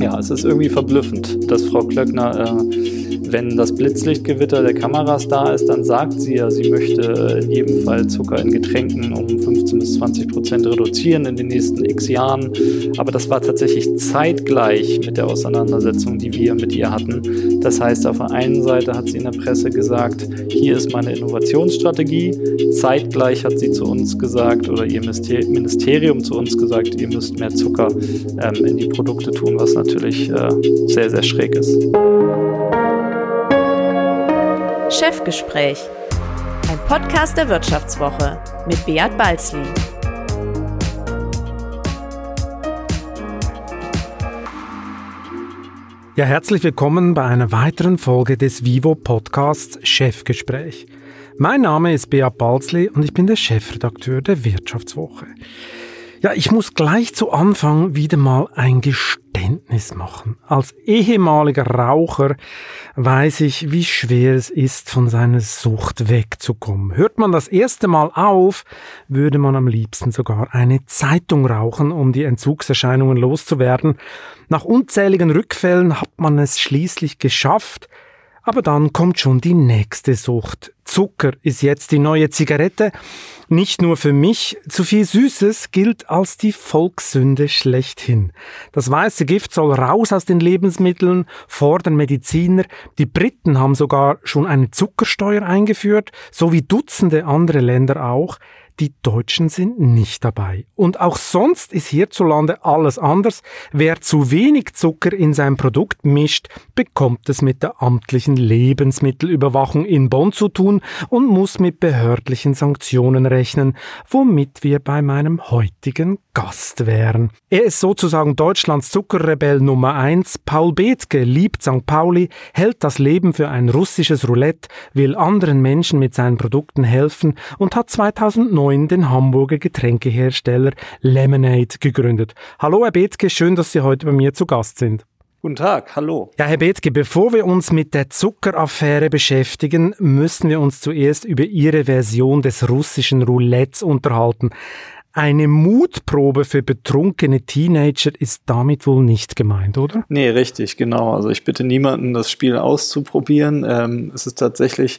Ja, es ist irgendwie verblüffend, dass Frau Klöckner, äh, wenn das Blitzlichtgewitter der Kameras da ist, dann sagt sie ja, sie möchte in jedem Fall Zucker in Getränken um 15 bis 20 Prozent reduzieren in den nächsten x Jahren. Aber das war tatsächlich zeitgleich mit der Auseinandersetzung, die wir mit ihr hatten. Das heißt, auf der einen Seite hat sie in der Presse gesagt, hier ist meine Innovationsstrategie. Zeitgleich hat sie zu uns gesagt oder ihr Ministerium zu uns gesagt, ihr müsst mehr Zucker ähm, in die Produkte tun, was natürlich äh, sehr, sehr schräg ist. Chefgespräch, ein Podcast der Wirtschaftswoche mit Beat Balzli. Ja, herzlich willkommen bei einer weiteren Folge des Vivo Podcasts Chefgespräch. Mein Name ist Beat Balzli und ich bin der Chefredakteur der Wirtschaftswoche. Ja, ich muss gleich zu Anfang wieder mal ein Geständnis machen. Als ehemaliger Raucher weiß ich, wie schwer es ist, von seiner Sucht wegzukommen. Hört man das erste Mal auf, würde man am liebsten sogar eine Zeitung rauchen, um die Entzugserscheinungen loszuwerden. Nach unzähligen Rückfällen hat man es schließlich geschafft, aber dann kommt schon die nächste Sucht. Zucker ist jetzt die neue Zigarette. Nicht nur für mich, zu viel Süßes gilt als die Volkssünde schlechthin. Das weiße Gift soll raus aus den Lebensmitteln, fordern Mediziner. Die Briten haben sogar schon eine Zuckersteuer eingeführt, so wie Dutzende andere Länder auch. Die Deutschen sind nicht dabei. Und auch sonst ist hierzulande alles anders. Wer zu wenig Zucker in sein Produkt mischt, bekommt es mit der amtlichen Lebensmittelüberwachung in Bonn zu tun und muss mit behördlichen Sanktionen rechnen, womit wir bei meinem heutigen Gast wären. Er ist sozusagen Deutschlands Zuckerrebell Nummer eins. Paul Bethke liebt St. Pauli, hält das Leben für ein russisches Roulette, will anderen Menschen mit seinen Produkten helfen und hat 2009 2009 den Hamburger Getränkehersteller Lemonade gegründet. Hallo Herr Bethke, schön, dass Sie heute bei mir zu Gast sind. Guten Tag, hallo. Ja, Herr Bethke, bevor wir uns mit der Zuckeraffäre beschäftigen, müssen wir uns zuerst über Ihre Version des russischen Roulettes unterhalten. Eine Mutprobe für betrunkene Teenager ist damit wohl nicht gemeint, oder? Nee, richtig, genau. Also ich bitte niemanden, das Spiel auszuprobieren. Ähm, es ist tatsächlich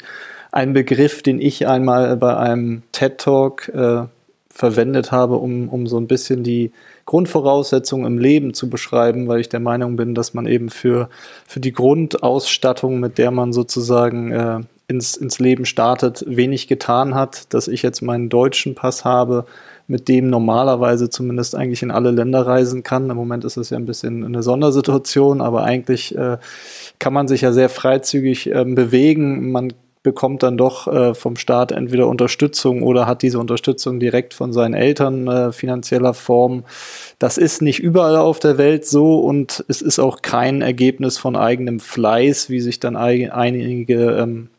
ein Begriff, den ich einmal bei einem TED Talk äh, verwendet habe, um, um so ein bisschen die Grundvoraussetzungen im Leben zu beschreiben, weil ich der Meinung bin, dass man eben für, für die Grundausstattung, mit der man sozusagen äh, ins, ins Leben startet, wenig getan hat, dass ich jetzt meinen deutschen Pass habe, mit dem normalerweise zumindest eigentlich in alle Länder reisen kann. Im Moment ist es ja ein bisschen eine Sondersituation, aber eigentlich äh, kann man sich ja sehr freizügig äh, bewegen. Man bekommt dann doch äh, vom Staat entweder Unterstützung oder hat diese Unterstützung direkt von seinen Eltern äh, finanzieller Form. Das ist nicht überall auf der Welt so und es ist auch kein Ergebnis von eigenem Fleiß, wie sich dann einige ähm,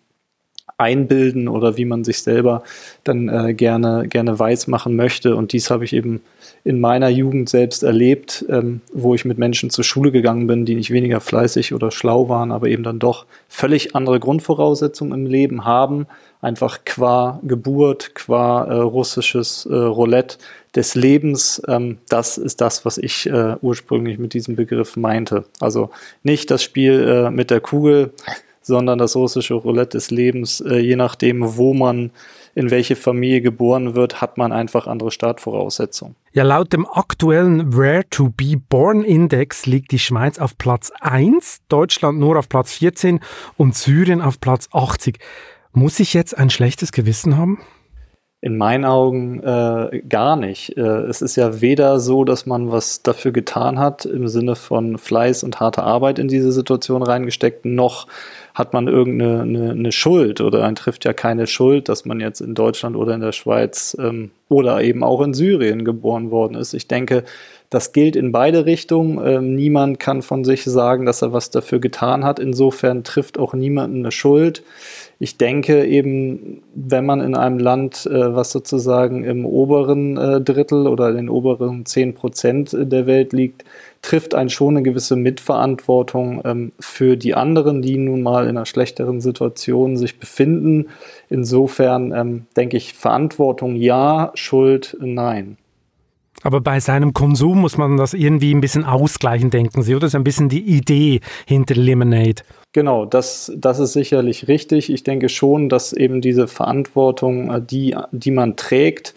einbilden oder wie man sich selber dann äh, gerne, gerne weiß machen möchte. Und dies habe ich eben in meiner Jugend selbst erlebt, ähm, wo ich mit Menschen zur Schule gegangen bin, die nicht weniger fleißig oder schlau waren, aber eben dann doch völlig andere Grundvoraussetzungen im Leben haben, einfach qua Geburt, qua äh, russisches äh, Roulette des Lebens. Ähm, das ist das, was ich äh, ursprünglich mit diesem Begriff meinte. Also nicht das Spiel äh, mit der Kugel, sondern das russische Roulette des Lebens, äh, je nachdem, wo man in welche Familie geboren wird, hat man einfach andere Startvoraussetzungen. Ja, laut dem aktuellen Where to Be Born Index liegt die Schweiz auf Platz 1, Deutschland nur auf Platz 14 und Syrien auf Platz 80. Muss ich jetzt ein schlechtes Gewissen haben? In meinen Augen äh, gar nicht. Äh, es ist ja weder so, dass man was dafür getan hat, im Sinne von Fleiß und harter Arbeit in diese Situation reingesteckt, noch hat man irgendeine eine, eine Schuld oder man trifft ja keine Schuld, dass man jetzt in Deutschland oder in der Schweiz ähm, oder eben auch in Syrien geboren worden ist. Ich denke, das gilt in beide Richtungen. Ähm, niemand kann von sich sagen, dass er was dafür getan hat. Insofern trifft auch niemand eine Schuld. Ich denke eben, wenn man in einem Land, äh, was sozusagen im oberen äh, Drittel oder in den oberen zehn Prozent der Welt liegt, trifft einen schon eine gewisse Mitverantwortung ähm, für die anderen, die nun mal in einer schlechteren Situation sich befinden. Insofern ähm, denke ich, Verantwortung ja, Schuld nein. Aber bei seinem Konsum muss man das irgendwie ein bisschen ausgleichen, denken Sie, oder? Das ist ein bisschen die Idee hinter Lemonade. Genau, das, das ist sicherlich richtig. Ich denke schon, dass eben diese Verantwortung, äh, die, die man trägt,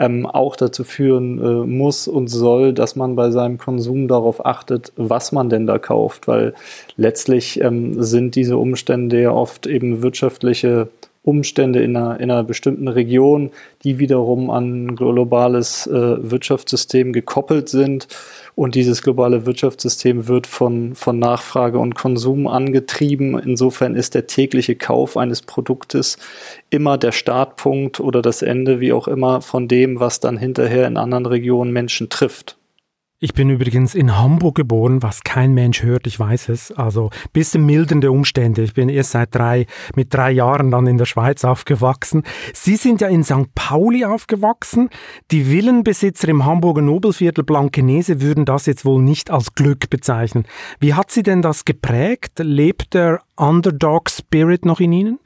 ähm, auch dazu führen äh, muss und soll, dass man bei seinem Konsum darauf achtet, was man denn da kauft, weil letztlich ähm, sind diese Umstände ja oft eben wirtschaftliche Umstände in einer, in einer bestimmten Region, die wiederum an globales äh, Wirtschaftssystem gekoppelt sind. Und dieses globale Wirtschaftssystem wird von, von Nachfrage und Konsum angetrieben. Insofern ist der tägliche Kauf eines Produktes immer der Startpunkt oder das Ende, wie auch immer, von dem, was dann hinterher in anderen Regionen Menschen trifft. Ich bin übrigens in Hamburg geboren, was kein Mensch hört, ich weiß es. Also bisschen mildernde Umstände. Ich bin erst seit drei, mit drei Jahren dann in der Schweiz aufgewachsen. Sie sind ja in St. Pauli aufgewachsen. Die Villenbesitzer im Hamburger Nobelviertel Blankenese würden das jetzt wohl nicht als Glück bezeichnen. Wie hat sie denn das geprägt? Lebt der Underdog Spirit noch in Ihnen?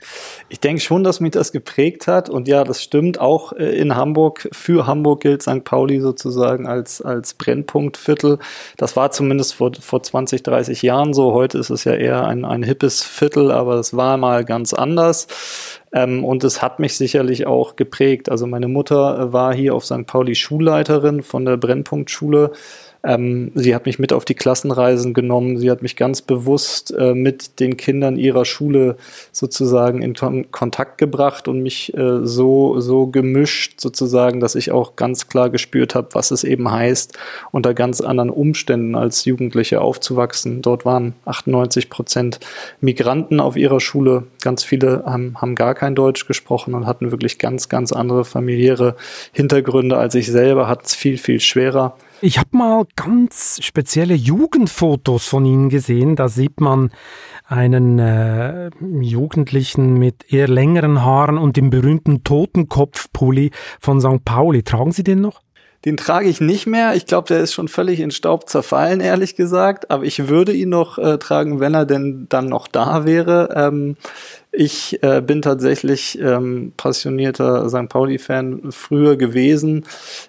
Ich denke schon, dass mich das geprägt hat. Und ja, das stimmt. Auch äh, in Hamburg, für Hamburg gilt St. Pauli sozusagen als, als Brennpunktviertel. Das war zumindest vor, vor 20, 30 Jahren so. Heute ist es ja eher ein, ein hippes Viertel, aber es war mal ganz anders. Ähm, und es hat mich sicherlich auch geprägt. Also meine Mutter war hier auf St. Pauli Schulleiterin von der Brennpunktschule ähm, sie hat mich mit auf die Klassenreisen genommen. Sie hat mich ganz bewusst äh, mit den Kindern ihrer Schule sozusagen in Kontakt gebracht und mich äh, so, so gemischt sozusagen, dass ich auch ganz klar gespürt habe, was es eben heißt, unter ganz anderen Umständen als Jugendliche aufzuwachsen. Dort waren 98 Prozent Migranten auf ihrer Schule. Ganz viele haben, haben gar kein Deutsch gesprochen und hatten wirklich ganz, ganz andere familiäre Hintergründe als ich selber, hat es viel, viel schwerer. Ich habe mal ganz spezielle Jugendfotos von Ihnen gesehen. Da sieht man einen äh, Jugendlichen mit eher längeren Haaren und dem berühmten Totenkopfpulli von St. Pauli. Tragen Sie den noch? Den trage ich nicht mehr. Ich glaube, der ist schon völlig in Staub zerfallen, ehrlich gesagt. Aber ich würde ihn noch äh, tragen, wenn er denn dann noch da wäre. Ähm, ich äh, bin tatsächlich ähm, passionierter St. Pauli-Fan früher gewesen.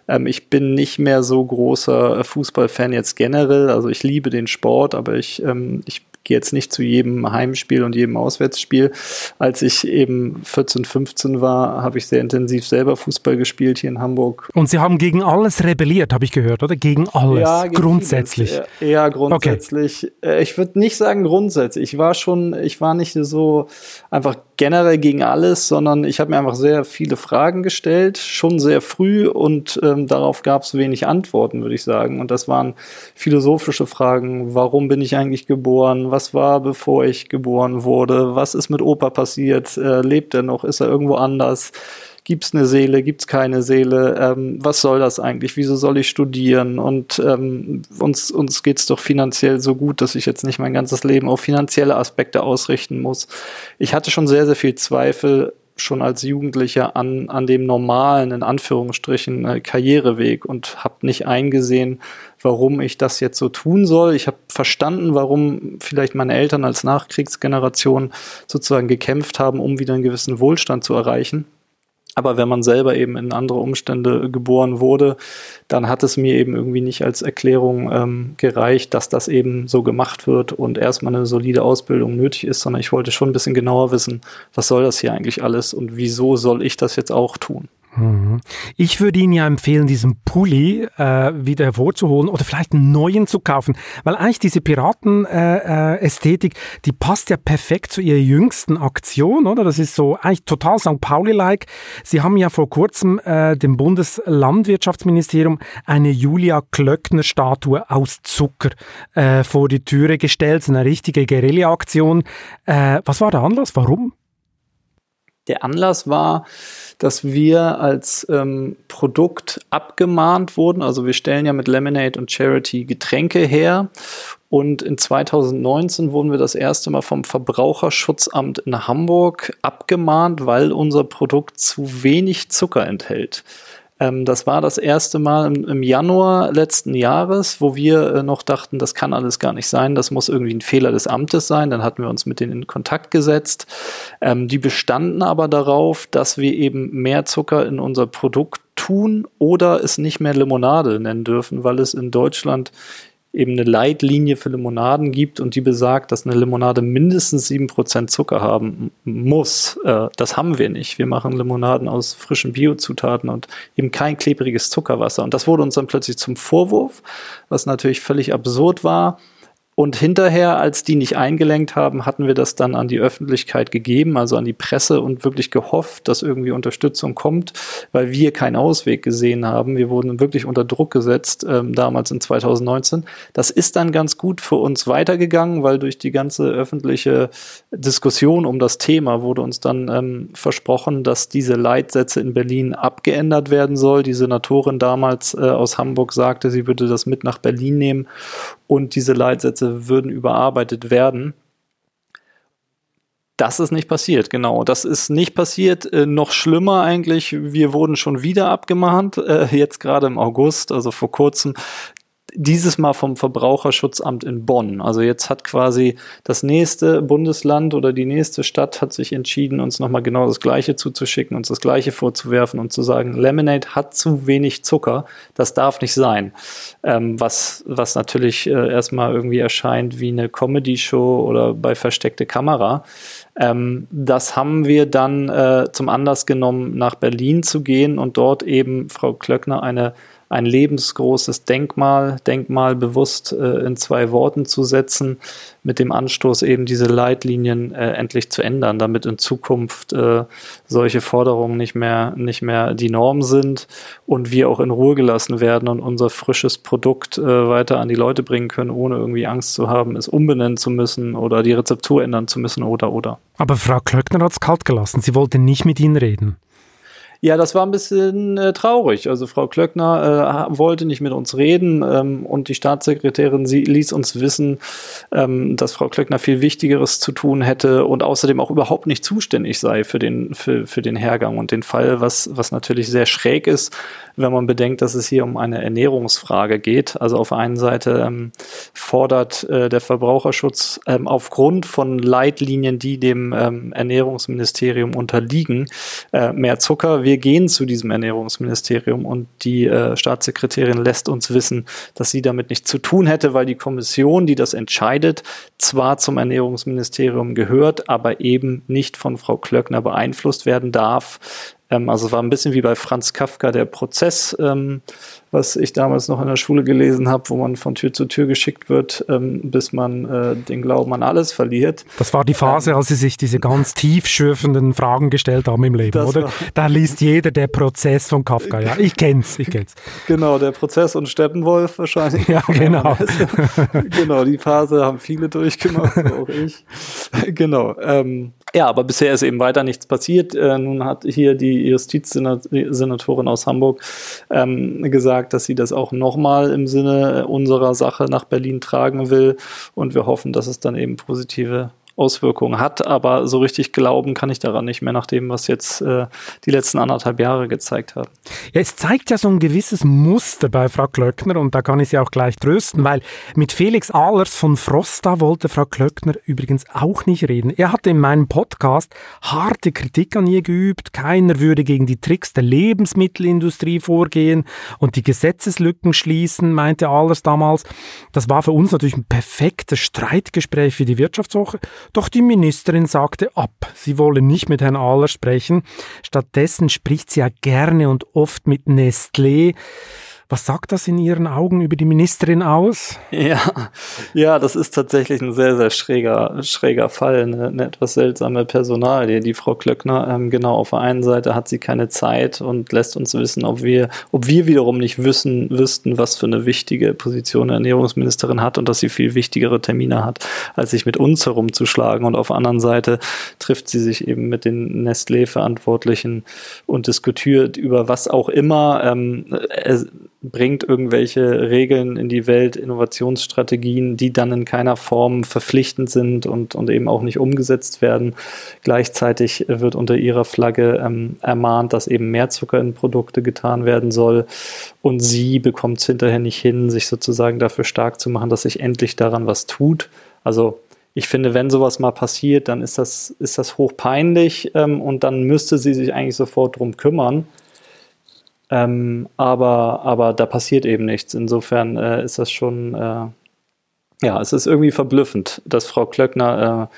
Ähm, ich bin nicht mehr so großer Fußballfan jetzt generell. Also ich liebe den Sport, aber ich, ähm, ich gehe jetzt nicht zu jedem Heimspiel und jedem Auswärtsspiel. Als ich eben 14, 15 war, habe ich sehr intensiv selber Fußball gespielt hier in Hamburg. Und Sie haben gegen alles rebelliert, habe ich gehört, oder? Gegen alles, ja, gegen grundsätzlich. Vieles. Ja, grundsätzlich. Okay. Äh, ich würde nicht sagen grundsätzlich. Ich war schon, ich war nicht so einfach generell gegen alles, sondern ich habe mir einfach sehr viele Fragen gestellt, schon sehr früh und ähm, darauf gab es wenig Antworten, würde ich sagen. Und das waren philosophische Fragen. Warum bin ich eigentlich geboren? Was war, bevor ich geboren wurde? Was ist mit Opa passiert? Äh, lebt er noch? Ist er irgendwo anders? Gibt es eine Seele, gibt es keine Seele, ähm, was soll das eigentlich, wieso soll ich studieren und ähm, uns, uns geht es doch finanziell so gut, dass ich jetzt nicht mein ganzes Leben auf finanzielle Aspekte ausrichten muss. Ich hatte schon sehr, sehr viel Zweifel schon als Jugendlicher an, an dem normalen, in Anführungsstrichen, äh, Karriereweg und habe nicht eingesehen, warum ich das jetzt so tun soll. Ich habe verstanden, warum vielleicht meine Eltern als Nachkriegsgeneration sozusagen gekämpft haben, um wieder einen gewissen Wohlstand zu erreichen. Aber wenn man selber eben in andere Umstände geboren wurde, dann hat es mir eben irgendwie nicht als Erklärung ähm, gereicht, dass das eben so gemacht wird und erstmal eine solide Ausbildung nötig ist, sondern ich wollte schon ein bisschen genauer wissen, was soll das hier eigentlich alles und wieso soll ich das jetzt auch tun. Mhm. Ich würde Ihnen ja empfehlen, diesen Pulli äh, wieder hervorzuholen oder vielleicht einen neuen zu kaufen, weil eigentlich diese Piraten-Ästhetik, äh, äh, die passt ja perfekt zu Ihrer jüngsten Aktion, oder? Das ist so eigentlich total St. Pauli-like. Sie haben ja vor kurzem äh, dem Bundeslandwirtschaftsministerium eine Julia Klöckner-Statue aus Zucker äh, vor die Türe gestellt, eine richtige Guerilla-Aktion. Äh, was war der Anlass? Warum? Der Anlass war, dass wir als ähm, Produkt abgemahnt wurden. Also wir stellen ja mit Lemonade und Charity Getränke her. Und in 2019 wurden wir das erste Mal vom Verbraucherschutzamt in Hamburg abgemahnt, weil unser Produkt zu wenig Zucker enthält. Ähm, das war das erste Mal im, im Januar letzten Jahres, wo wir äh, noch dachten, das kann alles gar nicht sein, das muss irgendwie ein Fehler des Amtes sein. Dann hatten wir uns mit denen in Kontakt gesetzt. Ähm, die bestanden aber darauf, dass wir eben mehr Zucker in unser Produkt tun oder es nicht mehr Limonade nennen dürfen, weil es in Deutschland eben eine Leitlinie für Limonaden gibt und die besagt, dass eine Limonade mindestens 7% Zucker haben muss. Äh, das haben wir nicht. Wir machen Limonaden aus frischen Biozutaten und eben kein klebriges Zuckerwasser. Und das wurde uns dann plötzlich zum Vorwurf, was natürlich völlig absurd war. Und hinterher, als die nicht eingelenkt haben, hatten wir das dann an die Öffentlichkeit gegeben, also an die Presse und wirklich gehofft, dass irgendwie Unterstützung kommt, weil wir keinen Ausweg gesehen haben. Wir wurden wirklich unter Druck gesetzt, ähm, damals in 2019. Das ist dann ganz gut für uns weitergegangen, weil durch die ganze öffentliche Diskussion um das Thema wurde uns dann ähm, versprochen, dass diese Leitsätze in Berlin abgeändert werden soll. Die Senatorin damals äh, aus Hamburg sagte, sie würde das mit nach Berlin nehmen und diese Leitsätze würden überarbeitet werden. Das ist nicht passiert, genau. Das ist nicht passiert. Äh, noch schlimmer eigentlich, wir wurden schon wieder abgemahnt, äh, jetzt gerade im August, also vor kurzem dieses Mal vom Verbraucherschutzamt in Bonn. Also jetzt hat quasi das nächste Bundesland oder die nächste Stadt hat sich entschieden, uns nochmal genau das Gleiche zuzuschicken, uns das Gleiche vorzuwerfen und zu sagen, Lemonade hat zu wenig Zucker, das darf nicht sein. Ähm, was, was natürlich äh, erstmal irgendwie erscheint wie eine Comedy-Show oder bei versteckte Kamera. Ähm, das haben wir dann äh, zum Anlass genommen, nach Berlin zu gehen und dort eben Frau Klöckner eine ein lebensgroßes Denkmal, Denkmal bewusst äh, in zwei Worten zu setzen, mit dem Anstoß eben diese Leitlinien äh, endlich zu ändern, damit in Zukunft äh, solche Forderungen nicht mehr, nicht mehr die Norm sind und wir auch in Ruhe gelassen werden und unser frisches Produkt äh, weiter an die Leute bringen können, ohne irgendwie Angst zu haben, es umbenennen zu müssen oder die Rezeptur ändern zu müssen oder oder. Aber Frau Klöckner hat es kalt gelassen. Sie wollte nicht mit Ihnen reden. Ja, das war ein bisschen äh, traurig. Also Frau Klöckner äh, wollte nicht mit uns reden ähm, und die Staatssekretärin sie ließ uns wissen, ähm, dass Frau Klöckner viel Wichtigeres zu tun hätte und außerdem auch überhaupt nicht zuständig sei für den, für, für den Hergang und den Fall, was, was natürlich sehr schräg ist, wenn man bedenkt, dass es hier um eine Ernährungsfrage geht. Also auf einen Seite ähm, fordert äh, der Verbraucherschutz ähm, aufgrund von Leitlinien, die dem ähm, Ernährungsministerium unterliegen, äh, mehr Zucker. Wir wir gehen zu diesem Ernährungsministerium und die äh, Staatssekretärin lässt uns wissen, dass sie damit nichts zu tun hätte, weil die Kommission, die das entscheidet, zwar zum Ernährungsministerium gehört, aber eben nicht von Frau Klöckner beeinflusst werden darf. Ähm, also es war ein bisschen wie bei Franz Kafka der Prozess, ähm, was ich damals noch in der Schule gelesen habe, wo man von Tür zu Tür geschickt wird, ähm, bis man äh, den Glauben an alles verliert. Das war die Phase, ähm, als Sie sich diese ganz tiefschürfenden Fragen gestellt haben im Leben, oder? Da liest jeder der Prozess von Kafka, ja. Ich kenn's, ich kenn's. Genau, der Prozess und Steppenwolf wahrscheinlich. Ja, genau. genau, die Phase haben viele durchgemacht, auch ich. genau. Ja, aber bisher ist eben weiter nichts passiert. Äh, nun hat hier die Justizsenatorin aus Hamburg ähm, gesagt, dass sie das auch nochmal im Sinne unserer Sache nach Berlin tragen will. Und wir hoffen, dass es dann eben positive Auswirkungen hat, aber so richtig glauben kann ich daran nicht mehr, nach dem, was jetzt äh, die letzten anderthalb Jahre gezeigt haben. Ja, es zeigt ja so ein gewisses Muster bei Frau Klöckner und da kann ich Sie auch gleich trösten, weil mit Felix Ahlers von Frosta wollte Frau Klöckner übrigens auch nicht reden. Er hatte in meinem Podcast harte Kritik an ihr geübt, keiner würde gegen die Tricks der Lebensmittelindustrie vorgehen und die Gesetzeslücken schließen, meinte Ahlers damals. Das war für uns natürlich ein perfektes Streitgespräch für die Wirtschaftswoche doch die Ministerin sagte ab. Sie wolle nicht mit Herrn Ahler sprechen. Stattdessen spricht sie ja gerne und oft mit Nestlé. Was sagt das in Ihren Augen über die Ministerin aus? Ja, ja, das ist tatsächlich ein sehr, sehr schräger, schräger Fall, eine, eine etwas seltsame Personalie. Die Frau Klöckner, ähm, genau, auf der einen Seite hat sie keine Zeit und lässt uns wissen, ob wir, ob wir wiederum nicht wissen, wüssten, was für eine wichtige Position eine Ernährungsministerin hat und dass sie viel wichtigere Termine hat, als sich mit uns herumzuschlagen. Und auf der anderen Seite trifft sie sich eben mit den Nestlé-Verantwortlichen und diskutiert über was auch immer. Ähm, äh, bringt irgendwelche Regeln in die Welt, Innovationsstrategien, die dann in keiner Form verpflichtend sind und, und eben auch nicht umgesetzt werden. Gleichzeitig wird unter ihrer Flagge ähm, ermahnt, dass eben mehr Zucker in Produkte getan werden soll. Und sie bekommt es hinterher nicht hin, sich sozusagen dafür stark zu machen, dass sich endlich daran was tut. Also ich finde, wenn sowas mal passiert, dann ist das, ist das hochpeinlich ähm, und dann müsste sie sich eigentlich sofort drum kümmern Ähm, aber, aber da passiert eben nichts. Insofern äh, ist das schon, äh, ja, es ist irgendwie verblüffend, dass Frau Klöckner äh,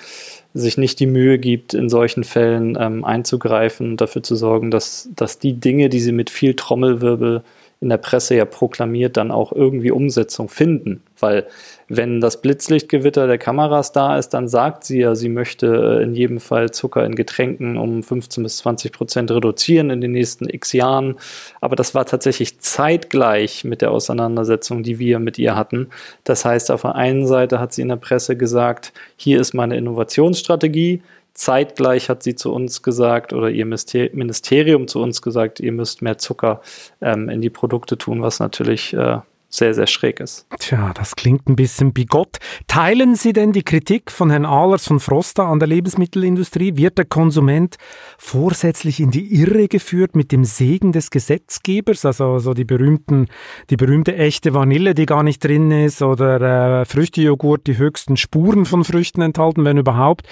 sich nicht die Mühe gibt, in solchen Fällen ähm, einzugreifen und dafür zu sorgen, dass, dass die Dinge, die sie mit viel Trommelwirbel in der Presse ja proklamiert, dann auch irgendwie Umsetzung finden. Weil wenn das Blitzlichtgewitter der Kameras da ist, dann sagt sie ja, sie möchte äh, in jedem Fall Zucker in Getränken um 15 bis 20 Prozent reduzieren in den nächsten x Jahren. Aber das war tatsächlich zeitgleich mit der Auseinandersetzung, die wir mit ihr hatten. Das heißt, auf der einen Seite hat sie in der Presse gesagt, hier ist meine Innovationsstrategie. Zeitgleich hat sie zu uns gesagt oder ihr Ministerium zu uns gesagt, ihr müsst mehr Zucker ähm, in die Produkte tun, was natürlich äh, sehr, sehr schräg ist. Tja, das klingt ein bisschen bigott. Teilen Sie denn die Kritik von Herrn Ahlers von Frosta an der Lebensmittelindustrie? Wird der Konsument vorsätzlich in die Irre geführt mit dem Segen des Gesetzgebers? Also, also die, berühmten, die berühmte echte Vanille, die gar nicht drin ist, oder äh, Früchtejoghurt, die höchsten Spuren von Früchten enthalten, wenn überhaupt.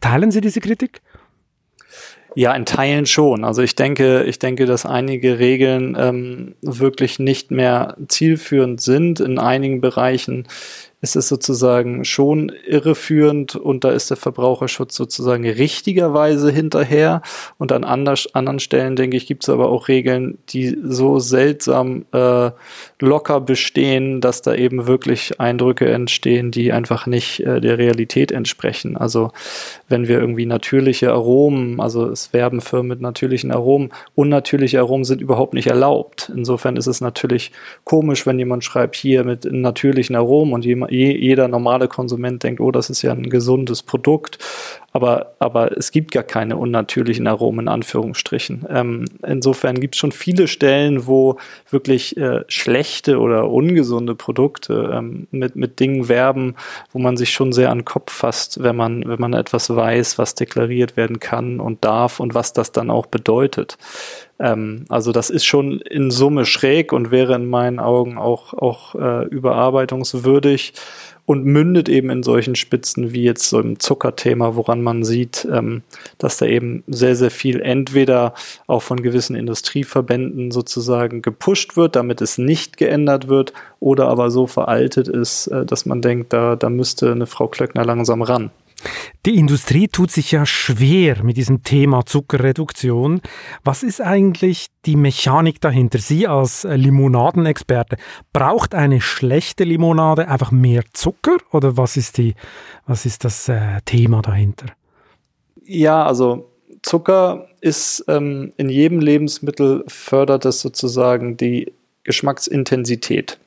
Teilen Sie diese Kritik? Ja, in Teilen schon. Also ich denke, ich denke, dass einige Regeln ähm, wirklich nicht mehr zielführend sind. In einigen Bereichen ist es sozusagen schon irreführend und da ist der Verbraucherschutz sozusagen richtigerweise hinterher. Und an anders, anderen Stellen, denke ich, gibt es aber auch Regeln, die so seltsam äh, locker bestehen, dass da eben wirklich Eindrücke entstehen, die einfach nicht äh, der Realität entsprechen. Also wenn wir irgendwie natürliche Aromen, also es werben Firmen mit natürlichen Aromen, unnatürliche Aromen sind überhaupt nicht erlaubt. Insofern ist es natürlich komisch, wenn jemand schreibt, hier mit natürlichen Aromen und jemand jeder normale Konsument denkt, oh, das ist ja ein gesundes Produkt. Aber, aber es gibt gar keine unnatürlichen Aromen in Anführungsstrichen. Ähm, insofern gibt es schon viele Stellen, wo wirklich äh, schlechte oder ungesunde Produkte ähm, mit, mit Dingen werben, wo man sich schon sehr an den Kopf fasst, wenn man, wenn man etwas weiß, was deklariert werden kann und darf und was das dann auch bedeutet. Ähm, also das ist schon in Summe schräg und wäre in meinen Augen auch, auch äh, überarbeitungswürdig und mündet eben in solchen Spitzen wie jetzt so im Zuckerthema, woran man sieht, ähm, dass da eben sehr, sehr viel entweder auch von gewissen Industrieverbänden sozusagen gepusht wird, damit es nicht geändert wird, oder aber so veraltet ist, äh, dass man denkt, da, da müsste eine Frau Klöckner langsam ran. Die Industrie tut sich ja schwer mit diesem Thema Zuckerreduktion. Was ist eigentlich die Mechanik dahinter? Sie als Limonadenexperte, braucht eine schlechte Limonade einfach mehr Zucker oder was ist, die, was ist das äh, Thema dahinter? Ja, also Zucker ist ähm, in jedem Lebensmittel fördert es sozusagen die Geschmacksintensität.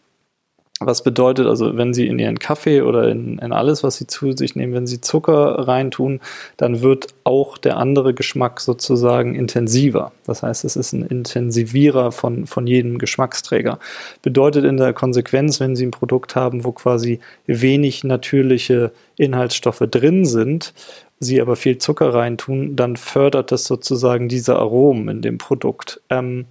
Was bedeutet also, wenn Sie in Ihren Kaffee oder in, in, alles, was Sie zu sich nehmen, wenn Sie Zucker reintun, dann wird auch der andere Geschmack sozusagen intensiver. Das heißt, es ist ein Intensivierer von, von jedem Geschmacksträger. Bedeutet in der Konsequenz, wenn Sie ein Produkt haben, wo quasi wenig natürliche Inhaltsstoffe drin sind, Sie aber viel Zucker reintun, dann fördert das sozusagen diese Aromen in dem Produkt. Ähm,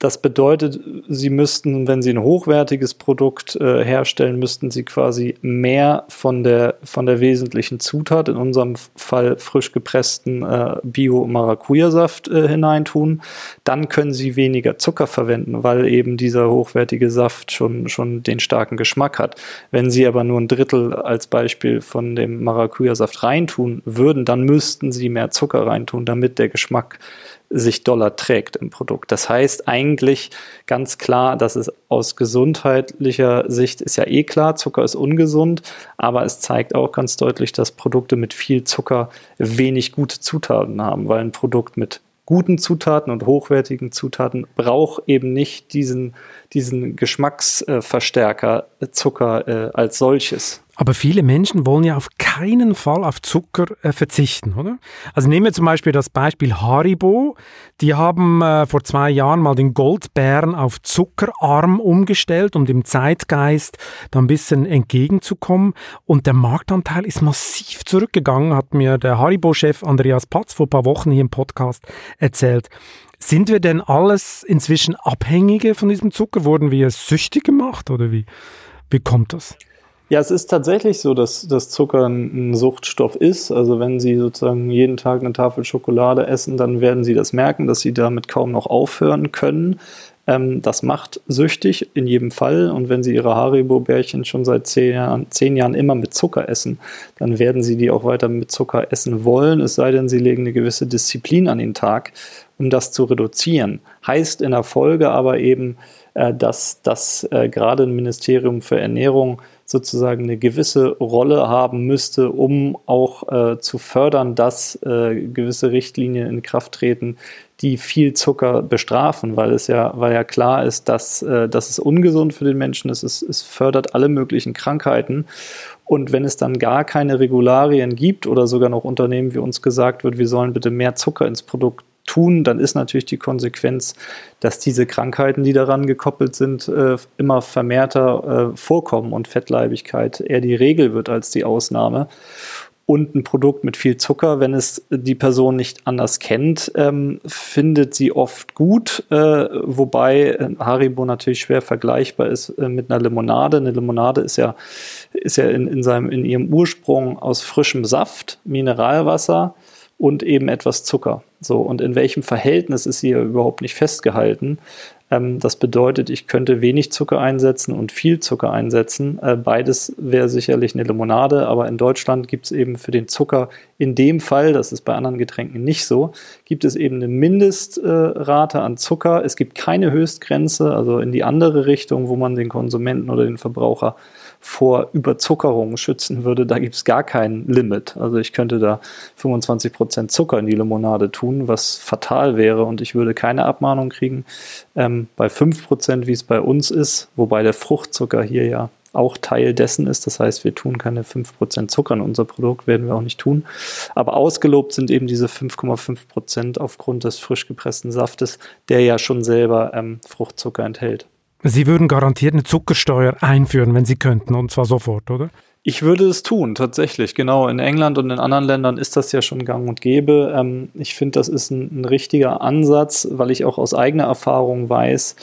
das bedeutet, sie müssten, wenn sie ein hochwertiges Produkt äh, herstellen, müssten sie quasi mehr von der, von der wesentlichen Zutat, in unserem Fall frisch gepressten äh, Bio-Maracuja-Saft äh, hineintun. Dann können sie weniger Zucker verwenden, weil eben dieser hochwertige Saft schon, schon den starken Geschmack hat. Wenn sie aber nur ein Drittel als Beispiel von dem Maracuja-Saft reintun würden, dann müssten sie mehr Zucker reintun, damit der Geschmack sich Dollar trägt im Produkt. Das heißt eigentlich ganz klar, dass es aus gesundheitlicher Sicht ist ja eh klar, Zucker ist ungesund, aber es zeigt auch ganz deutlich, dass Produkte mit viel Zucker wenig gute Zutaten haben, weil ein Produkt mit guten Zutaten und hochwertigen Zutaten braucht eben nicht diesen, diesen Geschmacksverstärker Zucker äh, als solches. Aber viele Menschen wollen ja auf keinen Fall auf Zucker äh, verzichten, oder? Also nehmen wir zum Beispiel das Beispiel Haribo. Die haben äh, vor zwei Jahren mal den Goldbären auf zuckerarm umgestellt, um dem Zeitgeist da ein bisschen entgegenzukommen. Und der Marktanteil ist massiv zurückgegangen, hat mir der Haribo-Chef Andreas Patz vor ein paar Wochen hier im Podcast erzählt. Sind wir denn alles inzwischen Abhängige von diesem Zucker? Wurden wir süchtig gemacht oder wie? Wie kommt das? Ja, es ist tatsächlich so, dass, dass Zucker ein Suchtstoff ist. Also wenn Sie sozusagen jeden Tag eine Tafel Schokolade essen, dann werden Sie das merken, dass Sie damit kaum noch aufhören können. Ähm, das macht süchtig in jedem Fall. Und wenn Sie Ihre Haribo-Bärchen schon seit zehn Jahren, zehn Jahren immer mit Zucker essen, dann werden Sie die auch weiter mit Zucker essen wollen. Es sei denn, Sie legen eine gewisse Disziplin an den Tag, um das zu reduzieren. Heißt in der Folge aber eben, äh, dass das äh, gerade ein Ministerium für Ernährung sozusagen eine gewisse Rolle haben müsste, um auch äh, zu fördern, dass äh, gewisse Richtlinien in Kraft treten, die viel Zucker bestrafen, weil es ja, weil ja klar ist, dass, äh, dass es ungesund für den Menschen ist. Es, es fördert alle möglichen Krankheiten. Und wenn es dann gar keine Regularien gibt oder sogar noch Unternehmen wie uns gesagt wird, wir sollen bitte mehr Zucker ins Produkt tun, dann ist natürlich die Konsequenz, dass diese Krankheiten, die daran gekoppelt sind, äh, immer vermehrter äh, vorkommen und Fettleibigkeit eher die Regel wird als die Ausnahme. Und ein Produkt mit viel Zucker, wenn es die Person nicht anders kennt, ähm, findet sie oft gut, äh, wobei äh, Haribo natürlich schwer vergleichbar ist mit einer Limonade. Eine Limonade ist ja, ist ja in, in, seinem, in ihrem Ursprung aus frischem Saft, Mineralwasser und eben etwas Zucker. So, und in welchem Verhältnis ist hier überhaupt nicht festgehalten. Ähm, das bedeutet, ich könnte wenig Zucker einsetzen und viel Zucker einsetzen. Äh, beides wäre sicherlich eine Limonade, aber in Deutschland gibt es eben für den Zucker in dem Fall, das ist bei anderen Getränken nicht so, gibt es eben eine Mindestrate äh, an Zucker. Es gibt keine Höchstgrenze, also in die andere Richtung, wo man den Konsumenten oder den Verbraucher vor Überzuckerung schützen würde, da gibt es gar kein Limit. Also ich könnte da 25 Prozent Zucker in die Limonade tun, was fatal wäre und ich würde keine Abmahnung kriegen. Ähm, bei 5%, Prozent, wie es bei uns ist, wobei der Fruchtzucker hier ja auch Teil dessen ist. Das heißt, wir tun keine 5% Zucker in unser Produkt, werden wir auch nicht tun. Aber ausgelobt sind eben diese 5,5% aufgrund des frisch gepressten Saftes, der ja schon selber ähm, Fruchtzucker enthält. Sie würden garantiert eine Zuckersteuer einführen, wenn Sie könnten, und zwar sofort, oder? Ich würde es tun, tatsächlich. Genau, in England und in anderen Ländern ist das ja schon gang und gäbe. Ähm, ich finde, das ist ein, ein, richtiger Ansatz, weil ich auch aus eigener Erfahrung weiß,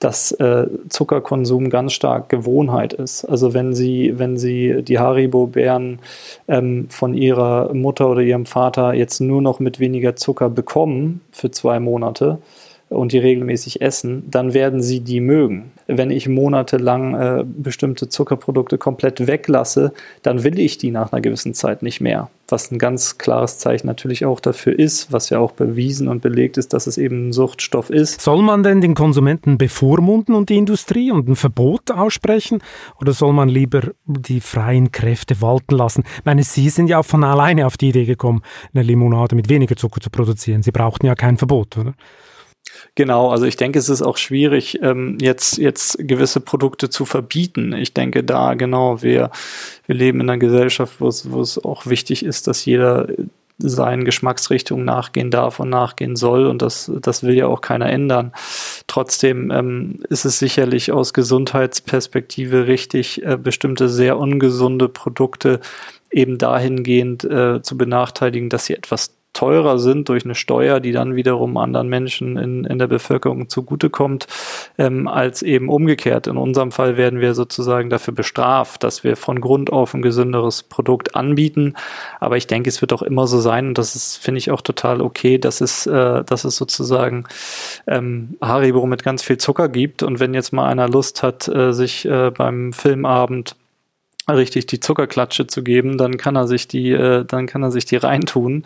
dass äh, Zuckerkonsum ganz stark Gewohnheit ist. Also wenn Sie, wenn Sie die Haribo-Beeren ähm, von Ihrer Mutter oder Ihrem Vater jetzt nur noch mit weniger Zucker bekommen für zwei Monate, und die regelmäßig essen, dann werden sie die mögen. Wenn ich monatelang äh, bestimmte Zuckerprodukte komplett weglasse, dann will ich die nach einer gewissen Zeit nicht mehr. Was ein ganz klares Zeichen natürlich auch dafür ist, was ja auch bewiesen und belegt ist, dass es eben ein Suchtstoff ist. Soll man denn den Konsumenten bevormunden und die Industrie und ein Verbot aussprechen? Oder soll man lieber die freien Kräfte walten lassen? Ich meine, Sie sind ja auch von alleine auf die Idee gekommen, eine Limonade mit weniger Zucker zu produzieren. Sie brauchten ja kein Verbot, oder? Genau, also ich denke, es ist auch schwierig, ähm, jetzt, jetzt gewisse Produkte zu verbieten. Ich denke da, genau, wir, wir leben in einer Gesellschaft, wo es, wo es auch wichtig ist, dass jeder seinen Geschmacksrichtungen nachgehen darf und nachgehen soll. Und das, das will ja auch keiner ändern. Trotzdem ähm, ist es sicherlich aus Gesundheitsperspektive richtig, äh, bestimmte sehr ungesunde Produkte eben dahingehend äh, zu benachteiligen, dass sie etwas teurer sind durch eine Steuer, die dann wiederum anderen Menschen in, in der Bevölkerung zugutekommt, ähm, als eben umgekehrt. In unserem Fall werden wir sozusagen dafür bestraft, dass wir von Grund auf ein gesünderes Produkt anbieten. Aber ich denke, es wird auch immer so sein, und das ist, finde ich, auch total okay, dass es, äh, dass es sozusagen ähm, Haribo mit ganz viel Zucker gibt. Und wenn jetzt mal einer Lust hat, äh, sich äh, beim Filmabend richtig die Zuckerklatsche zu geben, dann kann er sich die, äh, dann kann er sich die reintun.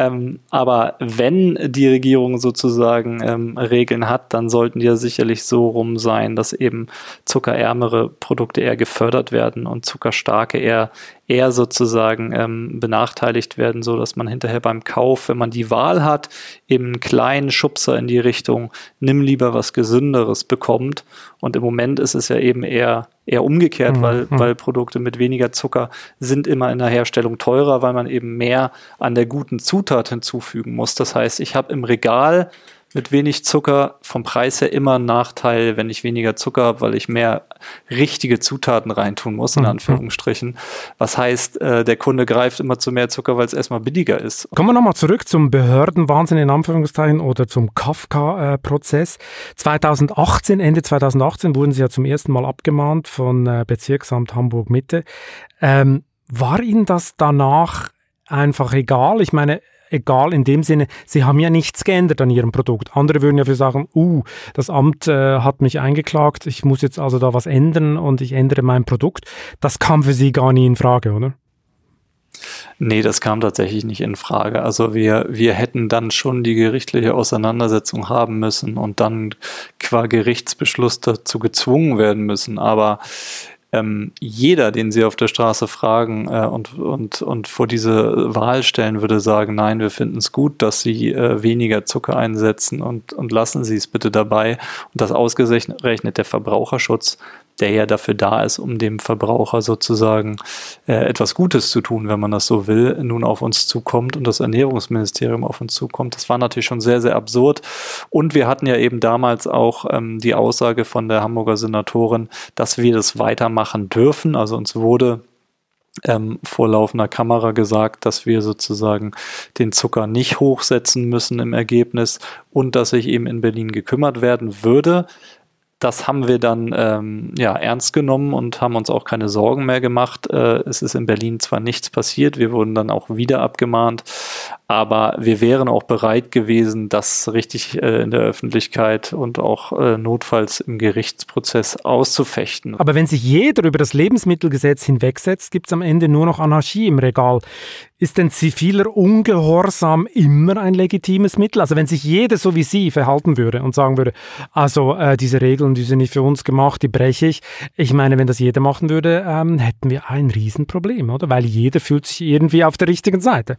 Ähm, aber wenn die Regierung sozusagen ähm, Regeln hat, dann sollten die ja sicherlich so rum sein, dass eben zuckerärmere Produkte eher gefördert werden und zuckerstarke eher eher sozusagen ähm, benachteiligt werden, so dass man hinterher beim Kauf, wenn man die Wahl hat, eben einen kleinen Schubser in die Richtung, nimm lieber was Gesünderes bekommt. Und im Moment ist es ja eben eher eher umgekehrt, mhm. weil, mhm. weil Produkte mit weniger Zucker sind immer in der Herstellung teurer, weil man eben mehr an der guten Zutat hinzufügen muss. Das heißt, ich habe im Regal mit wenig Zucker vom Preis her immer ein Nachteil, wenn ich weniger Zucker habe, weil ich mehr richtige Zutaten reintun muss, in mhm. Anführungsstrichen. Was heißt, äh, der Kunde greift immer zu mehr Zucker, weil es erstmal billiger ist. Kommen wir nochmal zurück zum Behördenwahnsinn in Anführungszeichen oder zum Kafka-Prozess. 2018, Ende 2018 wurden Sie ja zum ersten Mal abgemahnt von äh, Bezirksamt Hamburg-Mitte. Ähm, war Ihnen das danach einfach egal? Ich meine, egal in dem Sinne, sie haben ja nichts geändert an ihrem Produkt. Andere würden ja für sagen, uh, das Amt äh, hat mich eingeklagt, ich muss jetzt also da was ändern und ich ändere mein Produkt. Das kam für sie gar nie in Frage, oder? Nee, das kam tatsächlich nicht in Frage. Also wir, wir hätten dann schon die gerichtliche Auseinandersetzung haben müssen und dann qua Gerichtsbeschluss dazu gezwungen werden müssen. Aber ähm, jeder, den Sie auf der Straße fragen äh, und, und, und vor diese Wahl stellen, würde sagen, nein, wir finden es gut, dass Sie äh, weniger Zucker einsetzen und, und lassen Sie es bitte dabei. Und das ausgerechnet der Verbraucherschutz der ja dafür da ist, um dem Verbraucher sozusagen äh, etwas Gutes zu tun, wenn man das so will, nun auf uns zukommt und das Ernährungsministerium auf uns zukommt. Das war natürlich schon sehr, sehr absurd. Und wir hatten ja eben damals auch ähm, die Aussage von der Hamburger Senatorin, dass wir das weitermachen dürfen. Also uns wurde ähm, vor laufender Kamera gesagt, dass wir sozusagen den Zucker nicht hochsetzen müssen im Ergebnis und dass sich eben in Berlin gekümmert werden würde das haben wir dann ähm, ja, ernst genommen und haben uns auch keine Sorgen mehr gemacht. Äh, es ist in Berlin zwar nichts passiert, wir wurden dann auch wieder abgemahnt, aber wir wären auch bereit gewesen, das richtig äh, in der Öffentlichkeit und auch äh, notfalls im Gerichtsprozess auszufechten. Aber wenn sich jeder über das Lebensmittelgesetz hinwegsetzt, gibt es am Ende nur noch Anarchie im Regal. Ist denn ziviler Ungehorsam immer ein legitimes Mittel? Also wenn sich jeder so wie Sie verhalten würde und sagen würde, also äh, diese Regeln, die sind nicht für uns gemacht, die breche ich. Ich meine, wenn das jeder machen würde, ähm, hätten wir ein Riesenproblem, oder? Weil jeder fühlt sich irgendwie auf der richtigen Seite.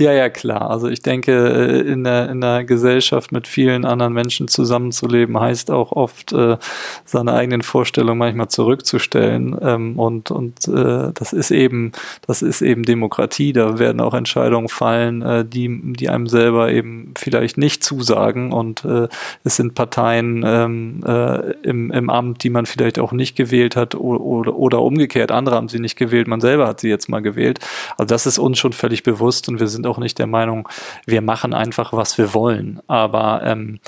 Ja, ja, klar. Also ich denke, äh, in der, in der Gesellschaft mit vielen anderen Menschen zusammenzuleben, heißt auch oft, äh, seine eigenen Vorstellungen manchmal zurückzustellen. Ähm, und und äh, das ist eben, das ist eben Demokratie. Da werden auch Entscheidungen fallen, äh, die, die einem selber eben vielleicht nicht zusagen. Und äh, es sind Parteien ähm, äh, im, im Amt, die man vielleicht auch nicht gewählt hat oder, oder, umgekehrt. Andere haben sie nicht gewählt, man selber hat sie jetzt mal gewählt. Also das ist uns schon völlig bewusst und wir sind nicht der Meinung, wir machen einfach, was wir wollen. Aber ähm,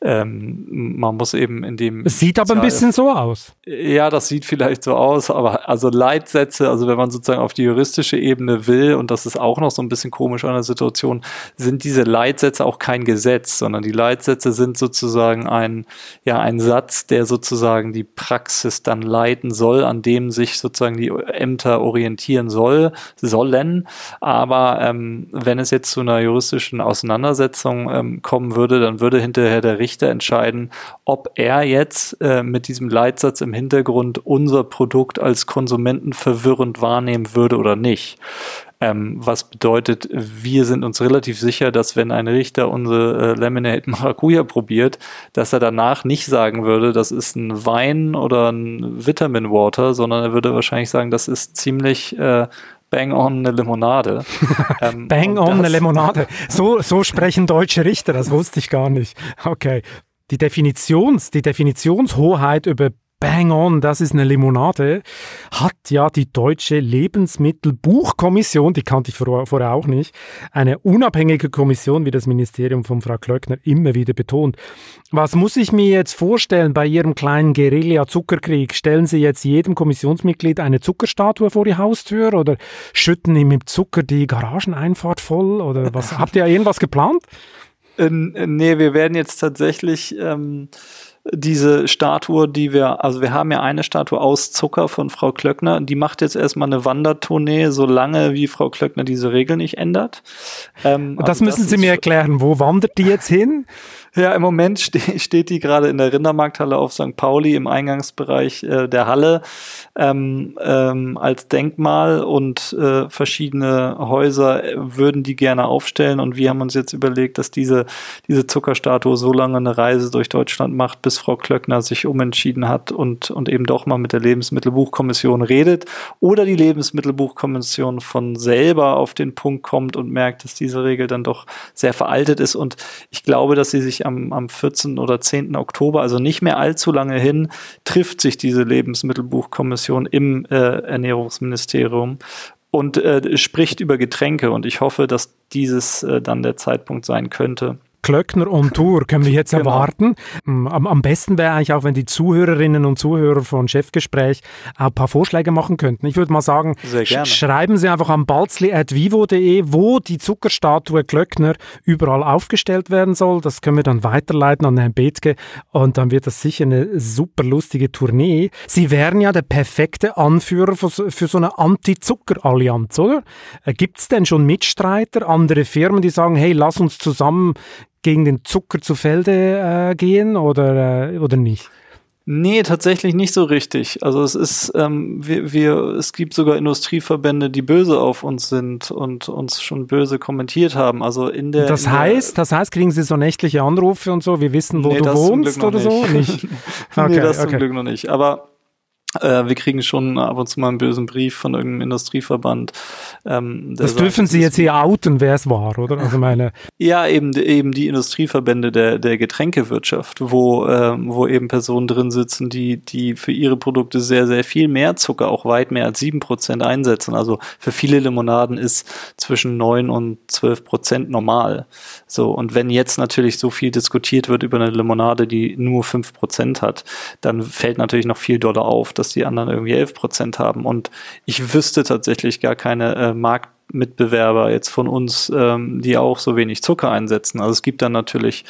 ähm, man muss eben in dem. Es sieht aber ein bisschen so aus. Ja, das sieht vielleicht so aus, aber also Leitsätze, also wenn man sozusagen auf die juristische Ebene will, und das ist auch noch so ein bisschen komisch an der Situation, sind diese Leitsätze auch kein Gesetz, sondern die Leitsätze sind sozusagen ein, ja, ein Satz, der sozusagen die Praxis dann leiten soll, an dem sich sozusagen die Ämter orientieren soll, sollen. Aber ähm, wenn es jetzt zu einer juristischen Auseinandersetzung ähm, kommen würde, dann würde hinterher der Richter entscheiden, ob er jetzt äh, mit diesem Leitsatz im Hintergrund unser Produkt als Konsumenten verwirrend wahrnehmen würde oder nicht. Ähm, was bedeutet, wir sind uns relativ sicher, dass wenn ein Richter unsere äh, Lemonade Maracuja probiert, dass er danach nicht sagen würde, das ist ein Wein oder ein Vitamin Water, sondern er würde wahrscheinlich sagen, das ist ziemlich äh, Bang on eine Limonade. ähm, Bang on eine Limonade. So, so sprechen deutsche Richter, das wusste ich gar nicht. Okay. Die Definitions, die Definitionshoheit über Bang on, das ist eine Limonade, hat ja die Deutsche Lebensmittelbuchkommission, die kannte ich vorher auch nicht, eine unabhängige Kommission, wie das Ministerium von Frau Klöckner immer wieder betont. Was muss ich mir jetzt vorstellen bei Ihrem kleinen Guerilla-Zuckerkrieg? Stellen Sie jetzt jedem Kommissionsmitglied eine Zuckerstatue vor die Haustür oder schütten ihm mit Zucker die Garageneinfahrt voll oder was? Habt ihr irgendwas geplant? Äh, nee, wir werden jetzt tatsächlich ähm, diese Statue, die wir, also wir haben ja eine Statue aus Zucker von Frau Klöckner, die macht jetzt erstmal eine Wandertournee, solange wie Frau Klöckner diese Regel nicht ändert. Ähm, das also müssen das Sie mir erklären, wo wandert die jetzt hin? Ja, im Moment ste steht die gerade in der Rindermarkthalle auf St. Pauli im Eingangsbereich äh, der Halle ähm, ähm, als Denkmal und äh, verschiedene Häuser würden die gerne aufstellen und wir haben uns jetzt überlegt, dass diese, diese Zuckerstatue so lange eine Reise durch Deutschland macht, bis Frau Klöckner sich umentschieden hat und, und eben doch mal mit der Lebensmittelbuchkommission redet oder die Lebensmittelbuchkommission von selber auf den Punkt kommt und merkt, dass diese Regel dann doch sehr veraltet ist und ich glaube, dass sie sich 2023 am, am 14. oder 10. Oktober, also nicht mehr allzu lange hin, trifft sich diese Lebensmittelbuchkommission im äh, Ernährungsministerium und äh, spricht über Getränke. Und ich hoffe, dass dieses äh, dann der Zeitpunkt sein könnte. Klöckner on Tour können wir jetzt genau. erwarten. Mm, am, am besten wäre eigentlich auch, wenn die Zuhörerinnen und Zuhörer von Chefgespräch auch ein paar Vorschläge machen könnten. Ich würde mal sagen, sch schreiben Sie einfach an balzli.vivo.de, wo die Zuckerstatue Klöckner überall aufgestellt werden soll. Das können wir dann weiterleiten an Herrn Bethke und dann wird das sicher eine super lustige Tournee. Sie wären ja der perfekte Anführer für, für so eine Anti-Zucker-Allianz, oder? Äh, Gibt es denn schon Mitstreiter, andere Firmen, die sagen, hey, lass uns zusammen gegen den Zucker zu Felde äh, gehen oder, äh, oder nicht? Nee, tatsächlich nicht so richtig. Also es ist, ähm, wir, wir, es gibt sogar Industrieverbände, die böse auf uns sind und uns schon böse kommentiert haben. Also in der. Das in heißt, der, das heißt, kriegen Sie so nächtliche Anrufe und so, wir wissen, wo nee, du wohnst oder so? Nicht. okay, nee, das okay. zum Glück noch nicht. Aber äh, wir kriegen schon ab und zu mal einen bösen Brief von irgendeinem Industrieverband. Ähm, das dürfen Sie jetzt hier outen, wer es war, oder? Also meine ja, eben, eben die Industrieverbände der, der Getränkewirtschaft, wo, äh, wo eben Personen drin sitzen, die, die für ihre Produkte sehr, sehr viel mehr Zucker, auch weit mehr als sieben Prozent einsetzen. Also für viele Limonaden ist zwischen neun und zwölf Prozent normal. So, und wenn jetzt natürlich so viel diskutiert wird über eine Limonade, die nur fünf Prozent hat, dann fällt natürlich noch viel doller auf dass die anderen irgendwie 11 Prozent haben. Und ich wüsste tatsächlich gar keine äh, Marktmitbewerber jetzt von uns, ähm, die auch so wenig Zucker einsetzen. Also es gibt dann natürlich